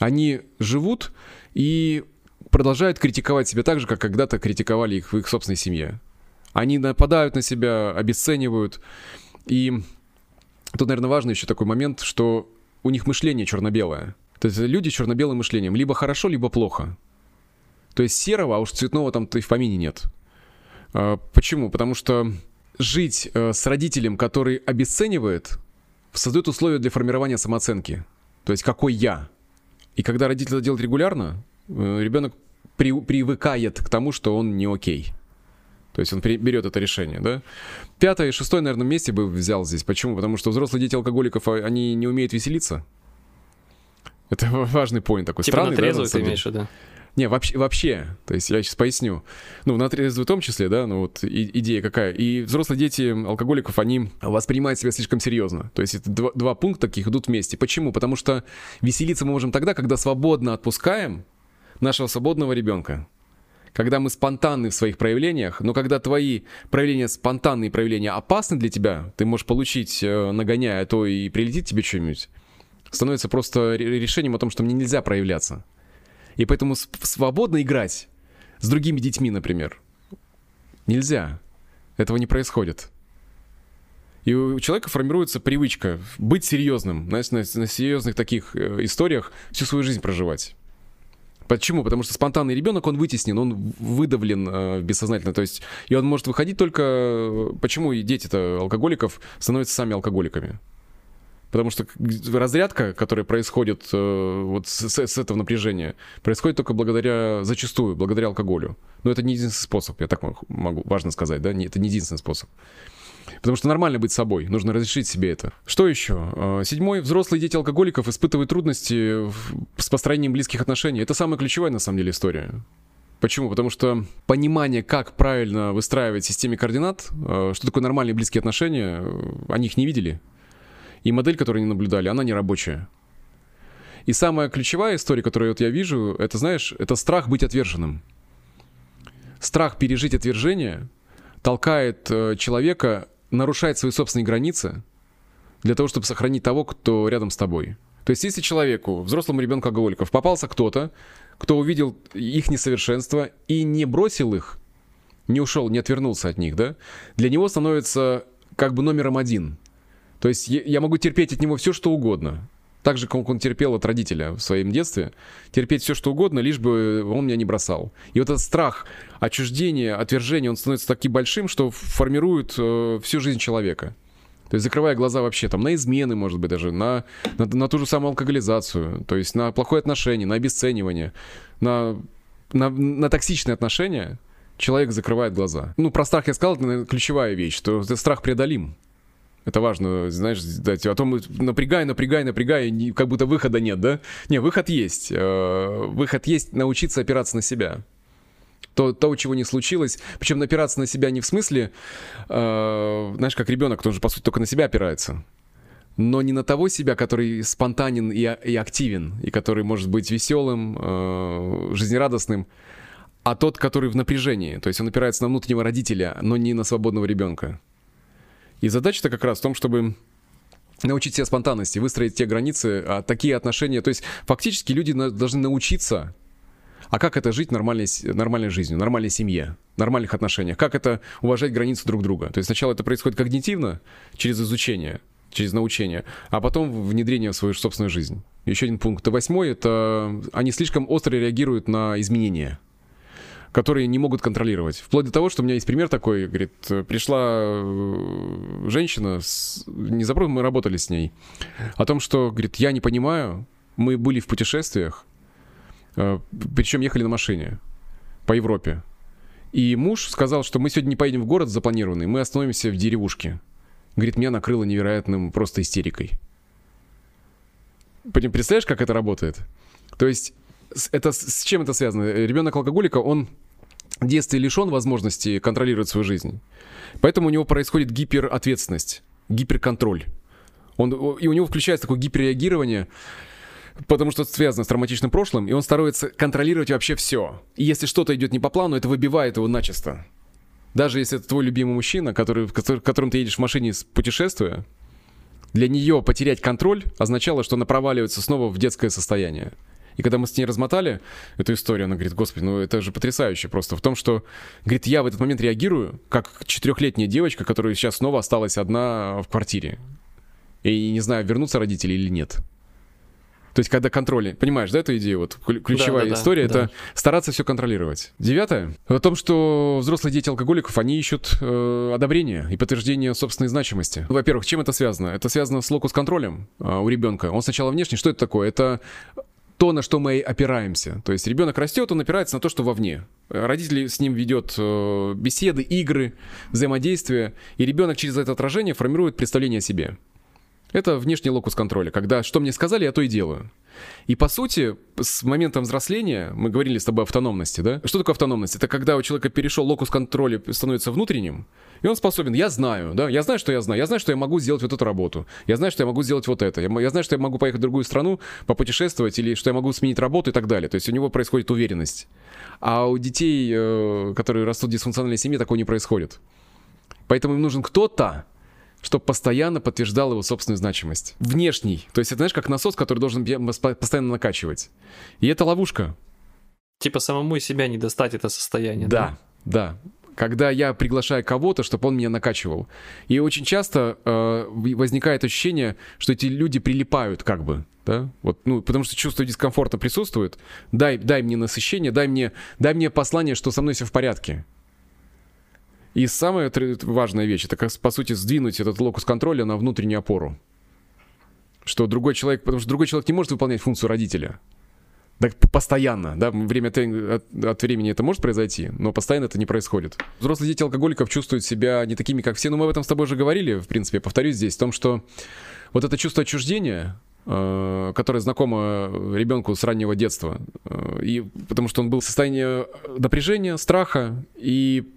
Они живут и продолжают критиковать себя так же, как когда-то критиковали их в их собственной семье. Они нападают на себя, обесценивают. И тут, наверное, важный еще такой момент, что у них мышление черно-белое. То есть люди черно-белым мышлением. Либо хорошо, либо плохо. То есть серого, а уж цветного там-то и в помине нет. А, почему? Потому что жить э, с родителем, который обесценивает, создает условия для формирования самооценки. То есть какой я. И когда родитель это делает регулярно, э, ребенок при, привыкает к тому, что он не окей. То есть он берет это решение, да? Пятое и шестое, наверное, месте бы взял здесь. Почему? Потому что взрослые дети алкоголиков, а, они не умеют веселиться. Это важный поинт такой. Типа Странный, на трезвую да, ты имеешь виду? Не, вообще, вообще, то есть я сейчас поясню. Ну, на трезвую в том числе, да, ну вот и, идея какая. И взрослые дети алкоголиков, они воспринимают себя слишком серьезно. То есть это два, два пункта таких идут вместе. Почему? Потому что веселиться мы можем тогда, когда свободно отпускаем нашего свободного ребенка. Когда мы спонтанны в своих проявлениях, но когда твои проявления, спонтанные проявления опасны для тебя, ты можешь получить, э, нагоняя, а то и прилетит тебе что-нибудь, становится просто решением о том, что мне нельзя проявляться. И поэтому свободно играть с другими детьми, например, нельзя. Этого не происходит. И у человека формируется привычка быть серьезным, знаешь, на, на серьезных таких э, историях всю свою жизнь проживать. Почему? Потому что спонтанный ребенок, он вытеснен, он выдавлен э, бессознательно. То есть, и он может выходить только... Э, почему и дети-то алкоголиков становятся сами алкоголиками? Потому что разрядка, которая происходит э, вот с, с этого напряжения, происходит только благодаря, зачастую, благодаря алкоголю. Но это не единственный способ, я так могу, важно сказать, да, это не единственный способ. Потому что нормально быть собой, нужно разрешить себе это. Что еще? Э, седьмой. Взрослые дети алкоголиков испытывают трудности с построением близких отношений. Это самая ключевая, на самом деле, история. Почему? Потому что понимание, как правильно выстраивать системе координат, э, что такое нормальные близкие отношения, они их не видели. И модель, которую они наблюдали, она не рабочая. И самая ключевая история, которую вот я вижу, это, знаешь, это страх быть отверженным. Страх пережить отвержение толкает э, человека нарушать свои собственные границы для того, чтобы сохранить того, кто рядом с тобой. То есть, если человеку, взрослому ребенку алкоголиков, попался кто-то, кто увидел их несовершенство и не бросил их, не ушел, не отвернулся от них, да, для него становится как бы номером один – то есть я могу терпеть от него все, что угодно. Так же, как он терпел от родителя в своем детстве. Терпеть все, что угодно, лишь бы он меня не бросал. И вот этот страх отчуждения, отвержения, он становится таким большим, что формирует э, всю жизнь человека. То есть закрывая глаза вообще там на измены, может быть, даже на, на, на ту же самую алкоголизацию, то есть на плохое отношение, на обесценивание, на, на, на токсичные отношения, человек закрывает глаза. Ну, про страх я сказал, это ключевая вещь, что страх преодолим. Это важно, знаешь, дать. А то мы напрягай, напрягай, напрягай, и как будто выхода нет, да? Не, выход есть. Э, выход есть научиться опираться на себя. То, того, чего не случилось. Причем напираться на себя не в смысле, э, знаешь, как ребенок, он же, по сути, только на себя опирается. Но не на того себя, который спонтанен и, и активен, и который может быть веселым, э, жизнерадостным, а тот, который в напряжении. То есть он опирается на внутреннего родителя, но не на свободного ребенка. И задача-то как раз в том, чтобы научить себя спонтанности, выстроить те границы, а такие отношения. То есть фактически люди должны научиться А как это жить нормальной, нормальной жизнью, нормальной семье, нормальных отношениях? Как это уважать границы друг друга? То есть сначала это происходит когнитивно, через изучение, через научение, а потом внедрение в свою собственную жизнь. Еще один пункт. Восьмой — это они слишком остро реагируют на изменения которые не могут контролировать. Вплоть до того, что у меня есть пример такой, говорит, пришла э, женщина, с, не забыл, мы работали с ней, о том, что, говорит, я не понимаю, мы были в путешествиях, э, причем ехали на машине по Европе. И муж сказал, что мы сегодня не поедем в город запланированный, мы остановимся в деревушке. Говорит, меня накрыло невероятным просто истерикой. Представляешь, как это работает? То есть это с чем это связано? Ребенок алкоголика, он детстве лишен возможности контролировать свою жизнь. Поэтому у него происходит гиперответственность, гиперконтроль. Он, и у него включается такое гиперреагирование, потому что это связано с травматичным прошлым, и он старается контролировать вообще все. И если что-то идет не по плану, это выбивает его начисто. Даже если это твой любимый мужчина, который, которым ты едешь в машине путешествуя, для нее потерять контроль означало, что она проваливается снова в детское состояние. И когда мы с ней размотали эту историю, она говорит, господи, ну это же потрясающе просто в том, что, говорит, я в этот момент реагирую, как четырехлетняя девочка, которая сейчас снова осталась одна в квартире. И не знаю, вернутся родители или нет. То есть, когда контроль, понимаешь, да, эту идею? Вот ключевая да, да, история да, это да. стараться все контролировать. Девятое о том, что взрослые дети алкоголиков они ищут э, одобрения и подтверждение собственной значимости. Во-первых, чем это связано? Это связано с локус-контролем э, у ребенка. Он сначала внешне, что это такое? Это то, на что мы опираемся. То есть ребенок растет, он опирается на то, что вовне. Родители с ним ведет э, беседы, игры, взаимодействие, и ребенок через это отражение формирует представление о себе. Это внешний локус контроля, когда что мне сказали, я то и делаю. И по сути, с моментом взросления, мы говорили с тобой о автономности, да? Что такое автономность? Это когда у человека перешел локус контроля, становится внутренним, и он способен, я знаю, да, я знаю, что я знаю, я знаю, что я могу сделать вот эту работу, я знаю, что я могу сделать вот это, я, я знаю, что я могу поехать в другую страну, попутешествовать, или что я могу сменить работу и так далее. То есть у него происходит уверенность. А у детей, э, которые растут в дисфункциональной семье, такого не происходит. Поэтому им нужен кто-то, чтобы постоянно подтверждал его собственную значимость. Внешний. То есть это, знаешь, как насос, который должен постоянно накачивать. И это ловушка. Типа самому себя не достать это состояние. Да, да. да. Когда я приглашаю кого-то, чтобы он меня накачивал. И очень часто э, возникает ощущение, что эти люди прилипают как бы. Да? Вот, ну, потому что чувство дискомфорта присутствует. Дай, дай мне насыщение, дай мне, дай мне послание, что со мной все в порядке. И самая важная вещь, это, как, по сути, сдвинуть этот локус контроля на внутреннюю опору. Что другой человек, потому что другой человек не может выполнять функцию родителя. Так постоянно, да, время от, от времени это может произойти, но постоянно это не происходит. Взрослые дети алкоголиков чувствуют себя не такими, как все, но мы об этом с тобой уже говорили, в принципе, повторюсь здесь, в том, что вот это чувство отчуждения, э, которое знакомо ребенку с раннего детства, э, и потому что он был в состоянии напряжения, страха, и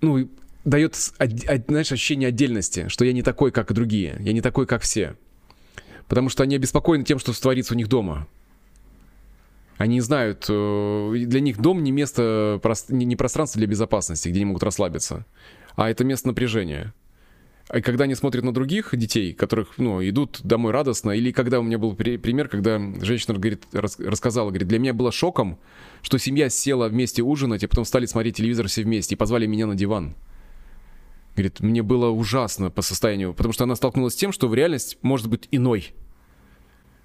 ну, дает, знаешь, ощущение отдельности, что я не такой, как другие, я не такой, как все. Потому что они обеспокоены тем, что творится у них дома. Они знают, э, для них дом не место, не пространство для безопасности, где они могут расслабиться, а это место напряжения. И когда они смотрят на других детей, которых, ну, идут домой радостно, или когда у меня был пример, когда женщина говорит, рассказала, говорит, для меня было шоком, что семья села вместе ужинать, а потом стали смотреть телевизор все вместе и позвали меня на диван. Говорит, мне было ужасно по состоянию, потому что она столкнулась с тем, что в реальность может быть иной.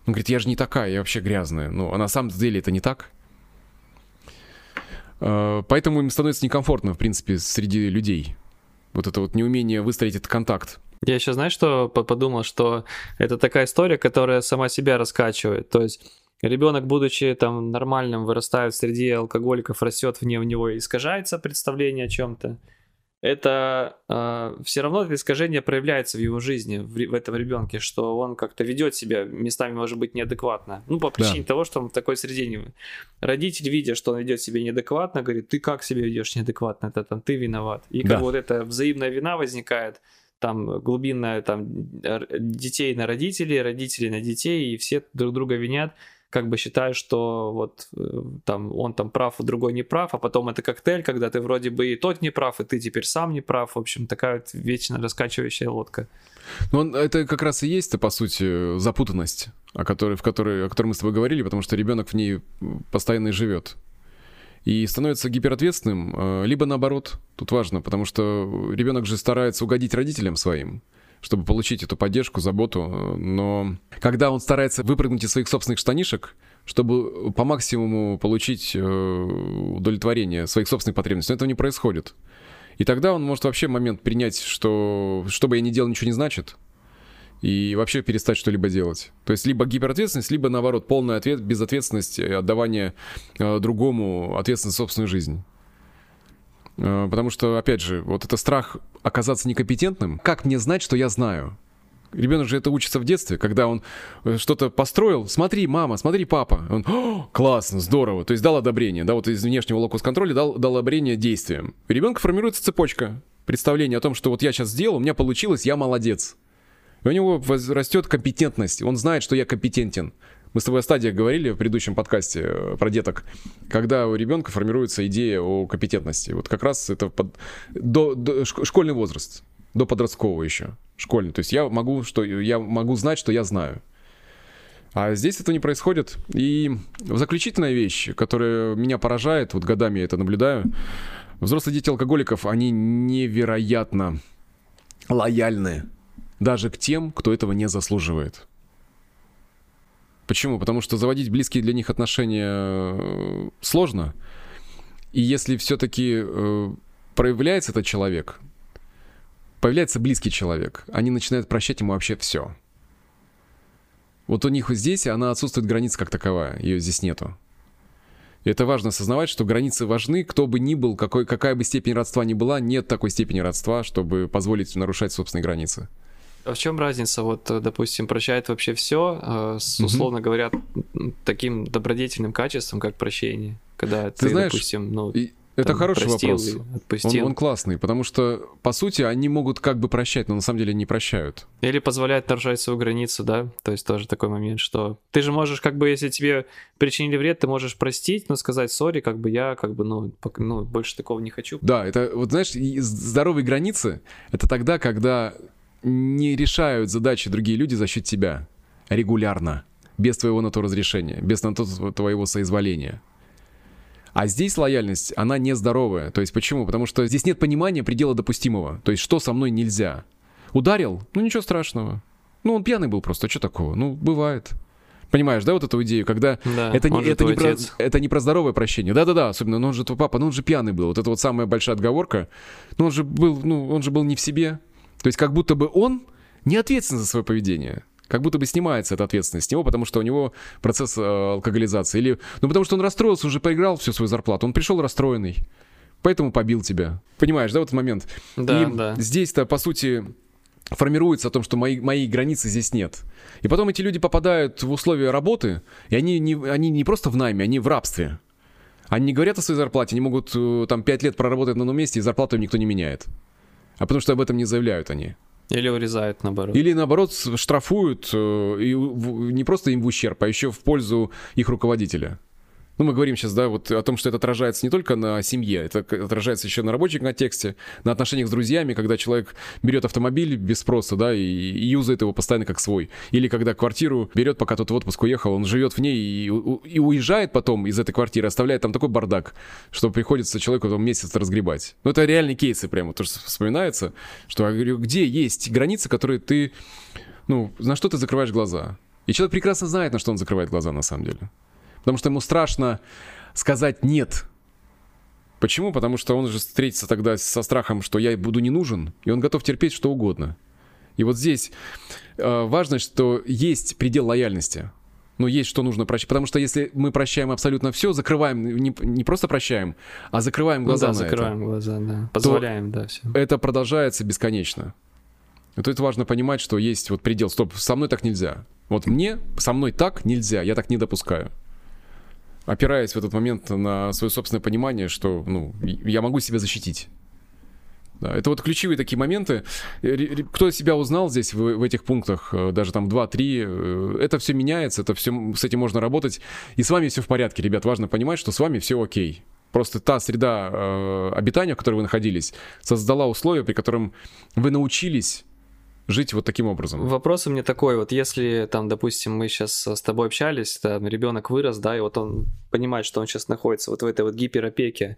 Он говорит, я же не такая, я вообще грязная. Ну, а на самом деле это не так. А, поэтому им становится некомфортно, в принципе, среди людей. Вот это вот неумение выстроить этот контакт. Я сейчас, знаешь, что подумал, что это такая история, которая сама себя раскачивает. То есть ребенок, будучи там нормальным, вырастает среди алкоголиков, растет вне в него, искажается представление о чем-то это э, все равно это искажение проявляется в его жизни, в, в этом ребенке, что он как-то ведет себя местами, может быть, неадекватно. Ну, по причине да. того, что он в такой среде не... Родитель, видя, что он ведет себя неадекватно, говорит, ты как себя ведешь неадекватно, это там ты виноват. И как да. вот эта взаимная вина возникает, там глубинная, там детей на родителей, родителей на детей, и все друг друга винят как бы считаешь, что вот э, там он там прав, а другой не прав, а потом это коктейль, когда ты вроде бы и тот не прав, и ты теперь сам не прав. В общем, такая вот вечно раскачивающая лодка. Ну, это как раз и есть, по сути, запутанность, о которой, в которой, о которой мы с тобой говорили, потому что ребенок в ней постоянно и живет. и становится гиперответственным, э, либо наоборот, тут важно, потому что ребенок же старается угодить родителям своим, чтобы получить эту поддержку, заботу, но когда он старается выпрыгнуть из своих собственных штанишек, чтобы по максимуму получить э, удовлетворение своих собственных потребностей, но этого не происходит. И тогда он может вообще момент принять, что что бы я ни делал, ничего не значит, и вообще перестать что-либо делать. То есть либо гиперответственность, либо наоборот полная ответ, безответственность, отдавание э, другому ответственность за собственную жизнь. Э, потому что, опять же, вот это страх оказаться некомпетентным. Как мне знать, что я знаю? Ребенок же это учится в детстве, когда он э, что-то построил. Смотри, мама, смотри, папа. Он, О, классно, здорово. То есть дал одобрение, да, вот из внешнего локус-контроля дал, дал одобрение действиям. У ребенка формируется цепочка представления о том, что вот я сейчас сделал, у меня получилось, я молодец. И у него растет компетентность. Он знает, что я компетентен. Мы с тобой о стадиях говорили в предыдущем подкасте э, про деток, когда у ребенка формируется идея о компетентности. Вот как раз это под... до, до, школьный возраст, до подросткового еще, школьный. То есть я могу, что, я могу знать, что я знаю. А здесь это не происходит. И заключительная вещь, которая меня поражает, вот годами я это наблюдаю, взрослые дети алкоголиков, они невероятно лояльны даже к тем, кто этого не заслуживает. Почему? Потому что заводить близкие для них отношения э, сложно. И если все-таки э, проявляется этот человек, появляется близкий человек, они начинают прощать ему вообще все. Вот у них здесь она отсутствует граница как таковая, ее здесь нету. И это важно осознавать, что границы важны, кто бы ни был, какой, какая бы степень родства ни была, нет такой степени родства, чтобы позволить нарушать собственные границы. А в чем разница? Вот, э, допустим, прощает вообще все, э, с, условно говоря, таким добродетельным качеством, как прощение. Когда ты, ты знаешь, допустим, ну. И... Это там, хороший вопрос. Он, он классный, потому что, по сути, они могут как бы прощать, но на самом деле не прощают. Или позволяют нарушать свою границу, да? То есть тоже такой момент, что ты же можешь, как бы, если тебе причинили вред, ты можешь простить, но сказать сори, как бы я, как бы, ну, ну, больше такого не хочу. Да, это, вот знаешь, здоровые границы — это тогда, когда не решают задачи другие люди за счет тебя регулярно, без твоего на то разрешения, без на то твоего соизволения. А здесь лояльность, она нездоровая. То есть почему? Потому что здесь нет понимания предела допустимого. То есть что со мной нельзя. Ударил? Ну ничего страшного. Ну он пьяный был просто, что такого? Ну бывает. Понимаешь, да, вот эту идею, когда да, это, не, это, не про, это не про здоровое прощение. Да-да-да, особенно, ну он же твой папа, ну он же пьяный был. Вот это вот самая большая отговорка. Ну он же был, ну он же был не в себе. То есть как будто бы он не ответственен за свое поведение. Как будто бы снимается эта ответственность с него, потому что у него процесс э, алкоголизации. Или, ну, потому что он расстроился, уже проиграл всю свою зарплату. Он пришел расстроенный, поэтому побил тебя. Понимаешь, да, вот этот момент? Да, И да. здесь-то, по сути, формируется о том, что мои, моей границы здесь нет. И потом эти люди попадают в условия работы, и они не, они не просто в найме, они в рабстве. Они не говорят о своей зарплате, они могут э, там 5 лет проработать на одном месте, и зарплату им никто не меняет а потому что об этом не заявляют они. Или урезают, наоборот. Или, наоборот, штрафуют, э, и не просто им в ущерб, а еще в пользу их руководителя. Ну, мы говорим сейчас, да, вот о том, что это отражается не только на семье, это отражается еще на рабочем контексте, на отношениях с друзьями, когда человек берет автомобиль без спроса, да, и, и юзает его постоянно как свой. Или когда квартиру берет, пока тот в отпуск уехал, он живет в ней и, и уезжает потом из этой квартиры, оставляет там такой бардак, что приходится человеку там месяц разгребать. Ну, это реальные кейсы прямо, то, что вспоминается, что я говорю, где есть границы, которые ты, ну, на что ты закрываешь глаза? И человек прекрасно знает, на что он закрывает глаза на самом деле. Потому что ему страшно сказать «нет». Почему? Потому что он же встретится тогда со страхом, что я буду не нужен, и он готов терпеть что угодно. И вот здесь э, важно, что есть предел лояльности. Но есть что нужно прощать. Потому что если мы прощаем абсолютно все, закрываем, не, не просто прощаем, а закрываем ну глаза ну, да, на закрываем это, глаза, да. Позволяем, да, все. Это продолжается бесконечно. И тут важно понимать, что есть вот предел. Стоп, со мной так нельзя. Вот мне, со мной так нельзя, я так не допускаю опираясь в этот момент на свое собственное понимание, что ну, я могу себя защитить. Да, это вот ключевые такие моменты. Кто себя узнал здесь в, в этих пунктах, э, даже там 2-3, э, это все меняется, это все, с этим можно работать. И с вами все в порядке, ребят. Важно понимать, что с вами все окей. Просто та среда э, обитания, в которой вы находились, создала условия, при котором вы научились жить вот таким образом. Вопрос у меня такой, вот если там, допустим, мы сейчас с тобой общались, там ребенок вырос, да, и вот он понимает, что он сейчас находится вот в этой вот гиперопеке,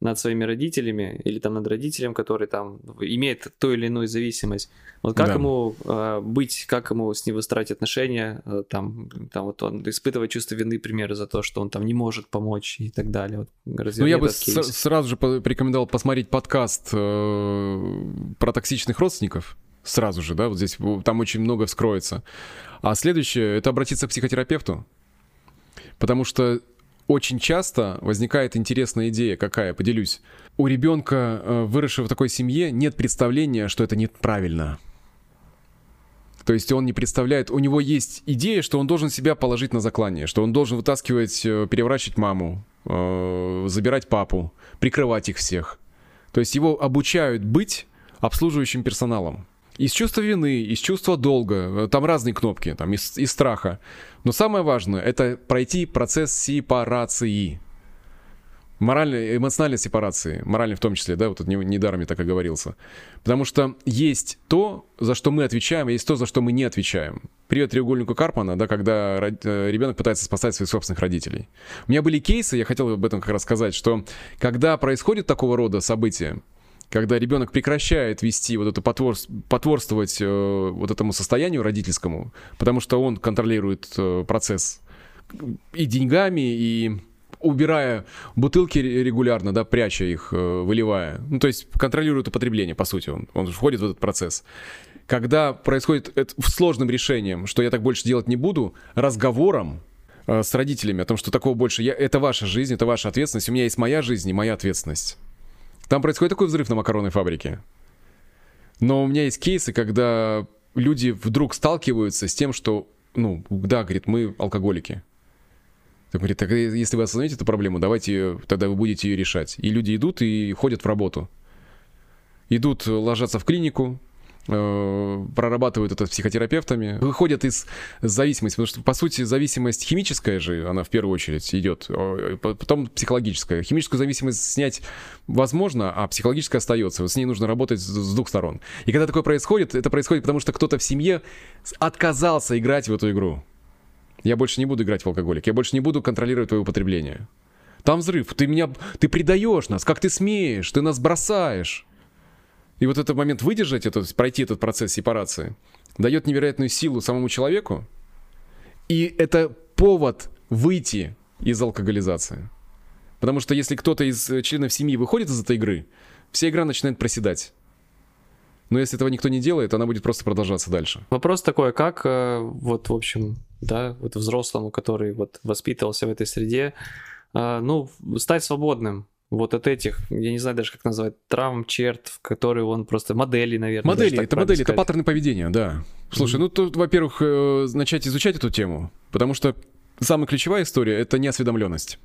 над своими родителями или там над родителем, который там имеет ту или иную зависимость. Вот как да. ему э, быть, как ему с ним выстраивать отношения, э, там, там вот он испытывает чувство вины, примеры за то, что он там не может помочь и так далее. Вот, ну я бы с- сразу же порекомендовал посмотреть подкаст э, про токсичных родственников. Сразу же, да, вот здесь там очень много вскроется. А следующее это обратиться к психотерапевту. Потому что очень часто возникает интересная идея, какая, поделюсь. У ребенка, э, выросшего в такой семье, нет представления, что это неправильно. То есть он не представляет, у него есть идея, что он должен себя положить на заклание, что он должен вытаскивать, э, переворачивать маму, э, забирать папу, прикрывать их всех. То есть его обучают быть обслуживающим персоналом. Из чувства вины, из чувства долга, там разные кнопки, там из, из страха. Но самое важное — это пройти процесс сепарации. Моральной, эмоциональной сепарации, моральной в том числе, да, вот тут недаром я так и говорился. Потому что есть то, за что мы отвечаем, а есть то, за что мы не отвечаем. Привет треугольнику Карпмана, да, когда э, ребенок пытается спасать своих собственных родителей. У меня были кейсы, я хотел об этом как раз сказать, что когда происходит такого рода события, когда ребенок прекращает вести вот это потвор, потворствовать э, вот этому состоянию родительскому, потому что он контролирует э, процесс и деньгами, и убирая бутылки регулярно, да, пряча их, э, выливая. Ну, то есть контролирует употребление, по сути, он, он входит в этот процесс. Когда происходит это сложным решением, что я так больше делать не буду, разговором э, с родителями о том, что такого больше, я, это ваша жизнь, это ваша ответственность, у меня есть моя жизнь и моя ответственность. Там происходит такой взрыв на макаронной фабрике. Но у меня есть кейсы, когда люди вдруг сталкиваются с тем, что, ну, да, говорит, мы алкоголики. Так говорит, так если вы осознаете эту проблему, давайте тогда вы будете ее решать. И люди идут и ходят в работу. Идут, ложатся в клинику, Э, прорабатывают это с психотерапевтами, выходят из зависимости, потому что, по сути, зависимость химическая же, она в первую очередь идет, э, потом психологическая. Химическую зависимость снять возможно, а психологическая остается. С ней нужно работать с двух сторон. И когда такое происходит, это происходит потому, что кто-то в семье отказался играть в эту игру. Я больше не буду играть в алкоголик, я больше не буду контролировать твое употребление. Там взрыв, ты меня, ты предаешь нас, как ты смеешь, ты нас бросаешь. И вот этот момент выдержать, этот, пройти этот процесс сепарации, дает невероятную силу самому человеку. И это повод выйти из алкоголизации. Потому что если кто-то из э, членов семьи выходит из этой игры, вся игра начинает проседать. Но если этого никто не делает, она будет просто продолжаться дальше. Вопрос такой, как э, вот, в общем, да, вот взрослому, который вот воспитывался в этой среде, э, ну, стать свободным, вот от этих, я не знаю даже как назвать, травм, черт, в которые он просто модели, наверное. Модели, это модели, сказать. это паттерны поведения, да. Слушай, mm-hmm. ну тут, во-первых, э, начать изучать эту тему, потому что самая ключевая история — это неосведомленность.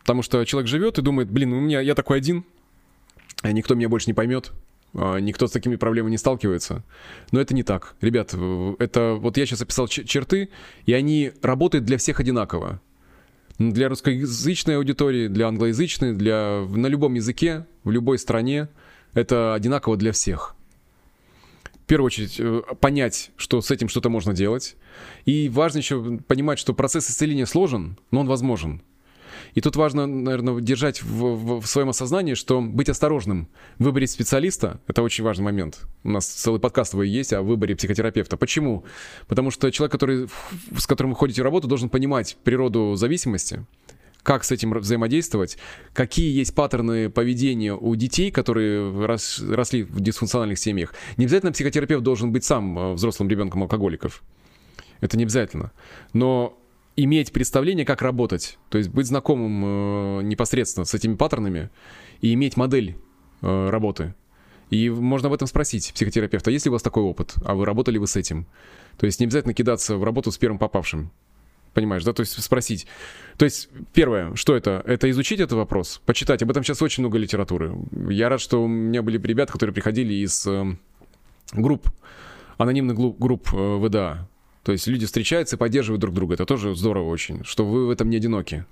Потому что человек живет и думает, блин, у меня я такой один, а никто меня больше не поймет, а, никто с такими проблемами не сталкивается. Но это не так. Ребят, это вот я сейчас описал черты, и они работают для всех одинаково для русскоязычной аудитории, для англоязычной, для, на любом языке, в любой стране. Это одинаково для всех. В первую очередь, э, понять, что с этим что-то можно делать. И важно еще понимать, что процесс исцеления сложен, но он возможен. И тут важно, наверное, держать в, в, в своем осознании, что быть осторожным. Выборить специалиста — это очень важный момент. У нас целый подкаст есть о выборе психотерапевта. Почему? Потому что человек, который, с которым вы ходите в работу, должен понимать природу зависимости, как с этим взаимодействовать, какие есть паттерны поведения у детей, которые рос, росли в дисфункциональных семьях. Не обязательно психотерапевт должен быть сам э, взрослым ребенком алкоголиков. Это не обязательно. Но иметь представление, как работать, то есть быть знакомым э, непосредственно с этими паттернами и иметь модель э, работы. И можно об этом спросить психотерапевта, есть ли у вас такой опыт, а вы работали вы с этим. То есть не обязательно кидаться в работу с первым попавшим. Понимаешь, да? То есть спросить. То есть первое, что это? Это изучить этот вопрос, почитать. Об этом сейчас очень много литературы. Я рад, что у меня были ребята, которые приходили из э, групп, анонимных групп э, ВДА. То есть люди встречаются и поддерживают друг друга. Это тоже здорово очень, что вы в этом не одиноки.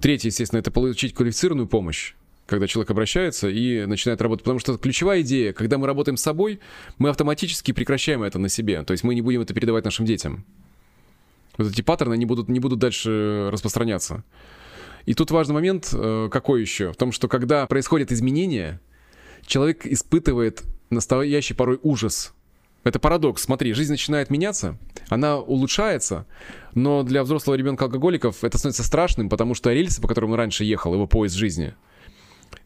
Третье, естественно, это получить квалифицированную помощь. когда человек обращается и начинает работать. Потому что ключевая идея, когда мы работаем с собой, мы автоматически прекращаем это на себе. То есть мы не будем это передавать нашим детям. Вот эти паттерны не будут, не будут дальше распространяться. И тут важный момент, э, какой еще? В том, что когда происходят изменения, человек испытывает настоящий порой ужас. Это парадокс. Смотри, жизнь начинает меняться, она улучшается, но для взрослого ребенка алкоголиков это становится страшным, потому что рельсы, по которым он раньше ехал, его поезд жизни,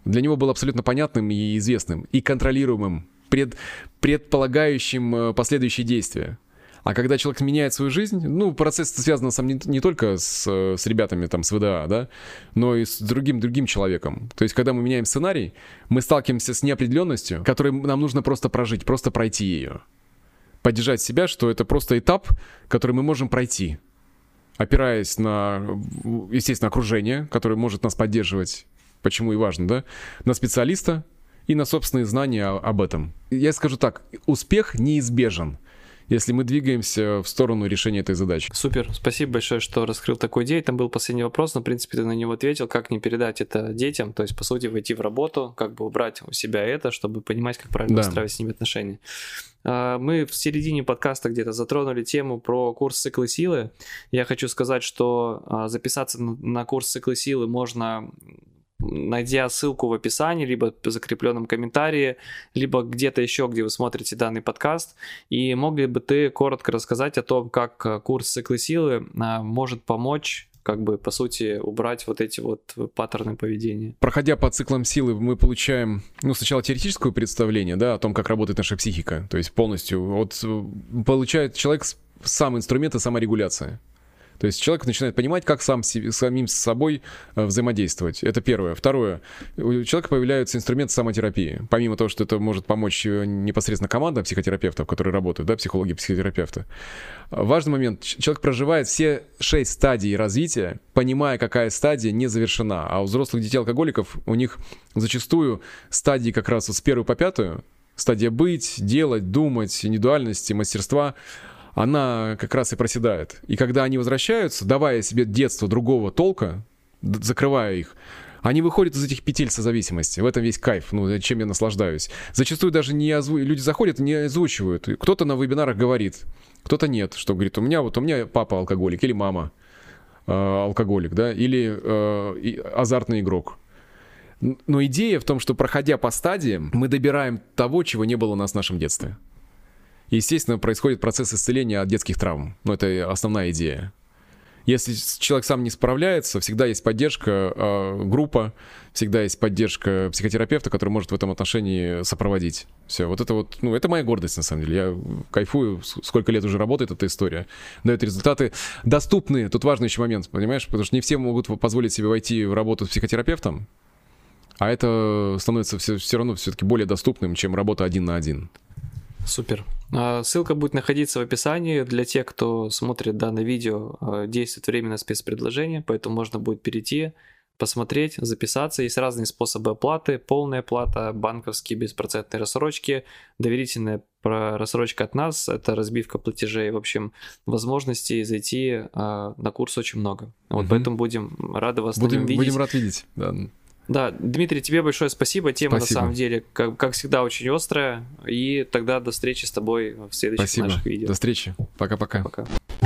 для него был абсолютно понятным и известным, и контролируемым, пред, предполагающим э, последующие действия. А когда человек меняет свою жизнь, ну, процесс связан сам не, не только с, с ребятами там с ВДА, да, но и с другим, другим человеком. То есть, когда мы меняем сценарий, мы сталкиваемся с неопределенностью, которой нам нужно просто прожить, просто пройти ее. Поддержать себя, что это просто этап, который мы можем пройти, опираясь на, естественно, окружение, которое может нас поддерживать, почему и важно, да, на специалиста и на собственные знания об этом. Я скажу так, успех неизбежен если мы двигаемся в сторону решения этой задачи. Супер, спасибо большое, что раскрыл такую идею. Там был последний вопрос, но, в принципе, ты на него ответил, как не передать это детям, то есть, по сути, войти в работу, как бы убрать у себя это, чтобы понимать, как правильно да. выстраивать с ними отношения. А, мы в середине подкаста где-то затронули тему про курс циклы силы. Я хочу сказать, что а, записаться на курс циклы силы можно найдя ссылку в описании, либо в закрепленном комментарии, либо где-то еще, где вы смотрите данный подкаст. И мог ли бы ты коротко рассказать о том, как э, курс циклы силы а, может помочь как бы, по сути, убрать вот эти вот паттерны поведения. Проходя по циклам силы, мы получаем, ну, сначала теоретическое представление, да, о том, как работает наша психика, то есть полностью. Вот э, получает человек сам инструменты саморегуляции. То есть человек начинает понимать, как сам самим с собой э, взаимодействовать. Это первое. Второе. У человека появляются инструменты самотерапии. Помимо того, что это может помочь э, непосредственно команда психотерапевтов, которые работают, да, психологи, психотерапевты. Важный момент. Человек проживает все шесть стадий развития, понимая, какая стадия не завершена. А у взрослых детей-алкоголиков у них зачастую стадии как раз вот с первой по пятую, стадия быть, делать, думать, индивидуальности, мастерства — она как раз и проседает. И когда они возвращаются, давая себе детство другого толка, закрывая их, они выходят из этих петель созависимости. В этом весь кайф, ну, чем я наслаждаюсь. Зачастую даже не озву... люди заходят и не озвучивают. Кто-то на вебинарах говорит, кто-то нет, что говорит, у меня вот у меня папа алкоголик или мама э, алкоголик, да, или э, азартный игрок. Но идея в том, что проходя по стадиям, мы добираем того, чего не было у нас в нашем детстве. И, естественно, происходит процесс исцеления от детских травм. Ну, это основная идея. Если человек сам не справляется, всегда есть поддержка, э, группа, всегда есть поддержка психотерапевта, который может в этом отношении сопроводить. Все, вот это вот, ну, это моя гордость, на самом деле. Я кайфую, сколько лет уже работает эта история. Дает результаты доступные. Тут важный еще момент, понимаешь? Потому что не все могут позволить себе войти в работу с психотерапевтом, а это становится все, все равно все-таки более доступным, чем работа один на один. Супер. А, ссылка будет находиться в описании. Для тех, кто смотрит данное видео, а, действует временное спецпредложение, поэтому можно будет перейти, посмотреть, записаться. Есть разные способы оплаты. Полная оплата, банковские беспроцентные рассрочки, доверительная рассрочка от нас, это разбивка платежей. В общем, возможностей зайти а, на курс очень много. Вот угу. поэтому будем рады вас будем, видеть. Будем рад видеть, да. Да, Дмитрий, тебе большое спасибо. Тема спасибо. на самом деле, как, как всегда, очень острая. И тогда до встречи с тобой в следующих спасибо. наших видео. До встречи. Пока-пока. Пока. -пока. Пока.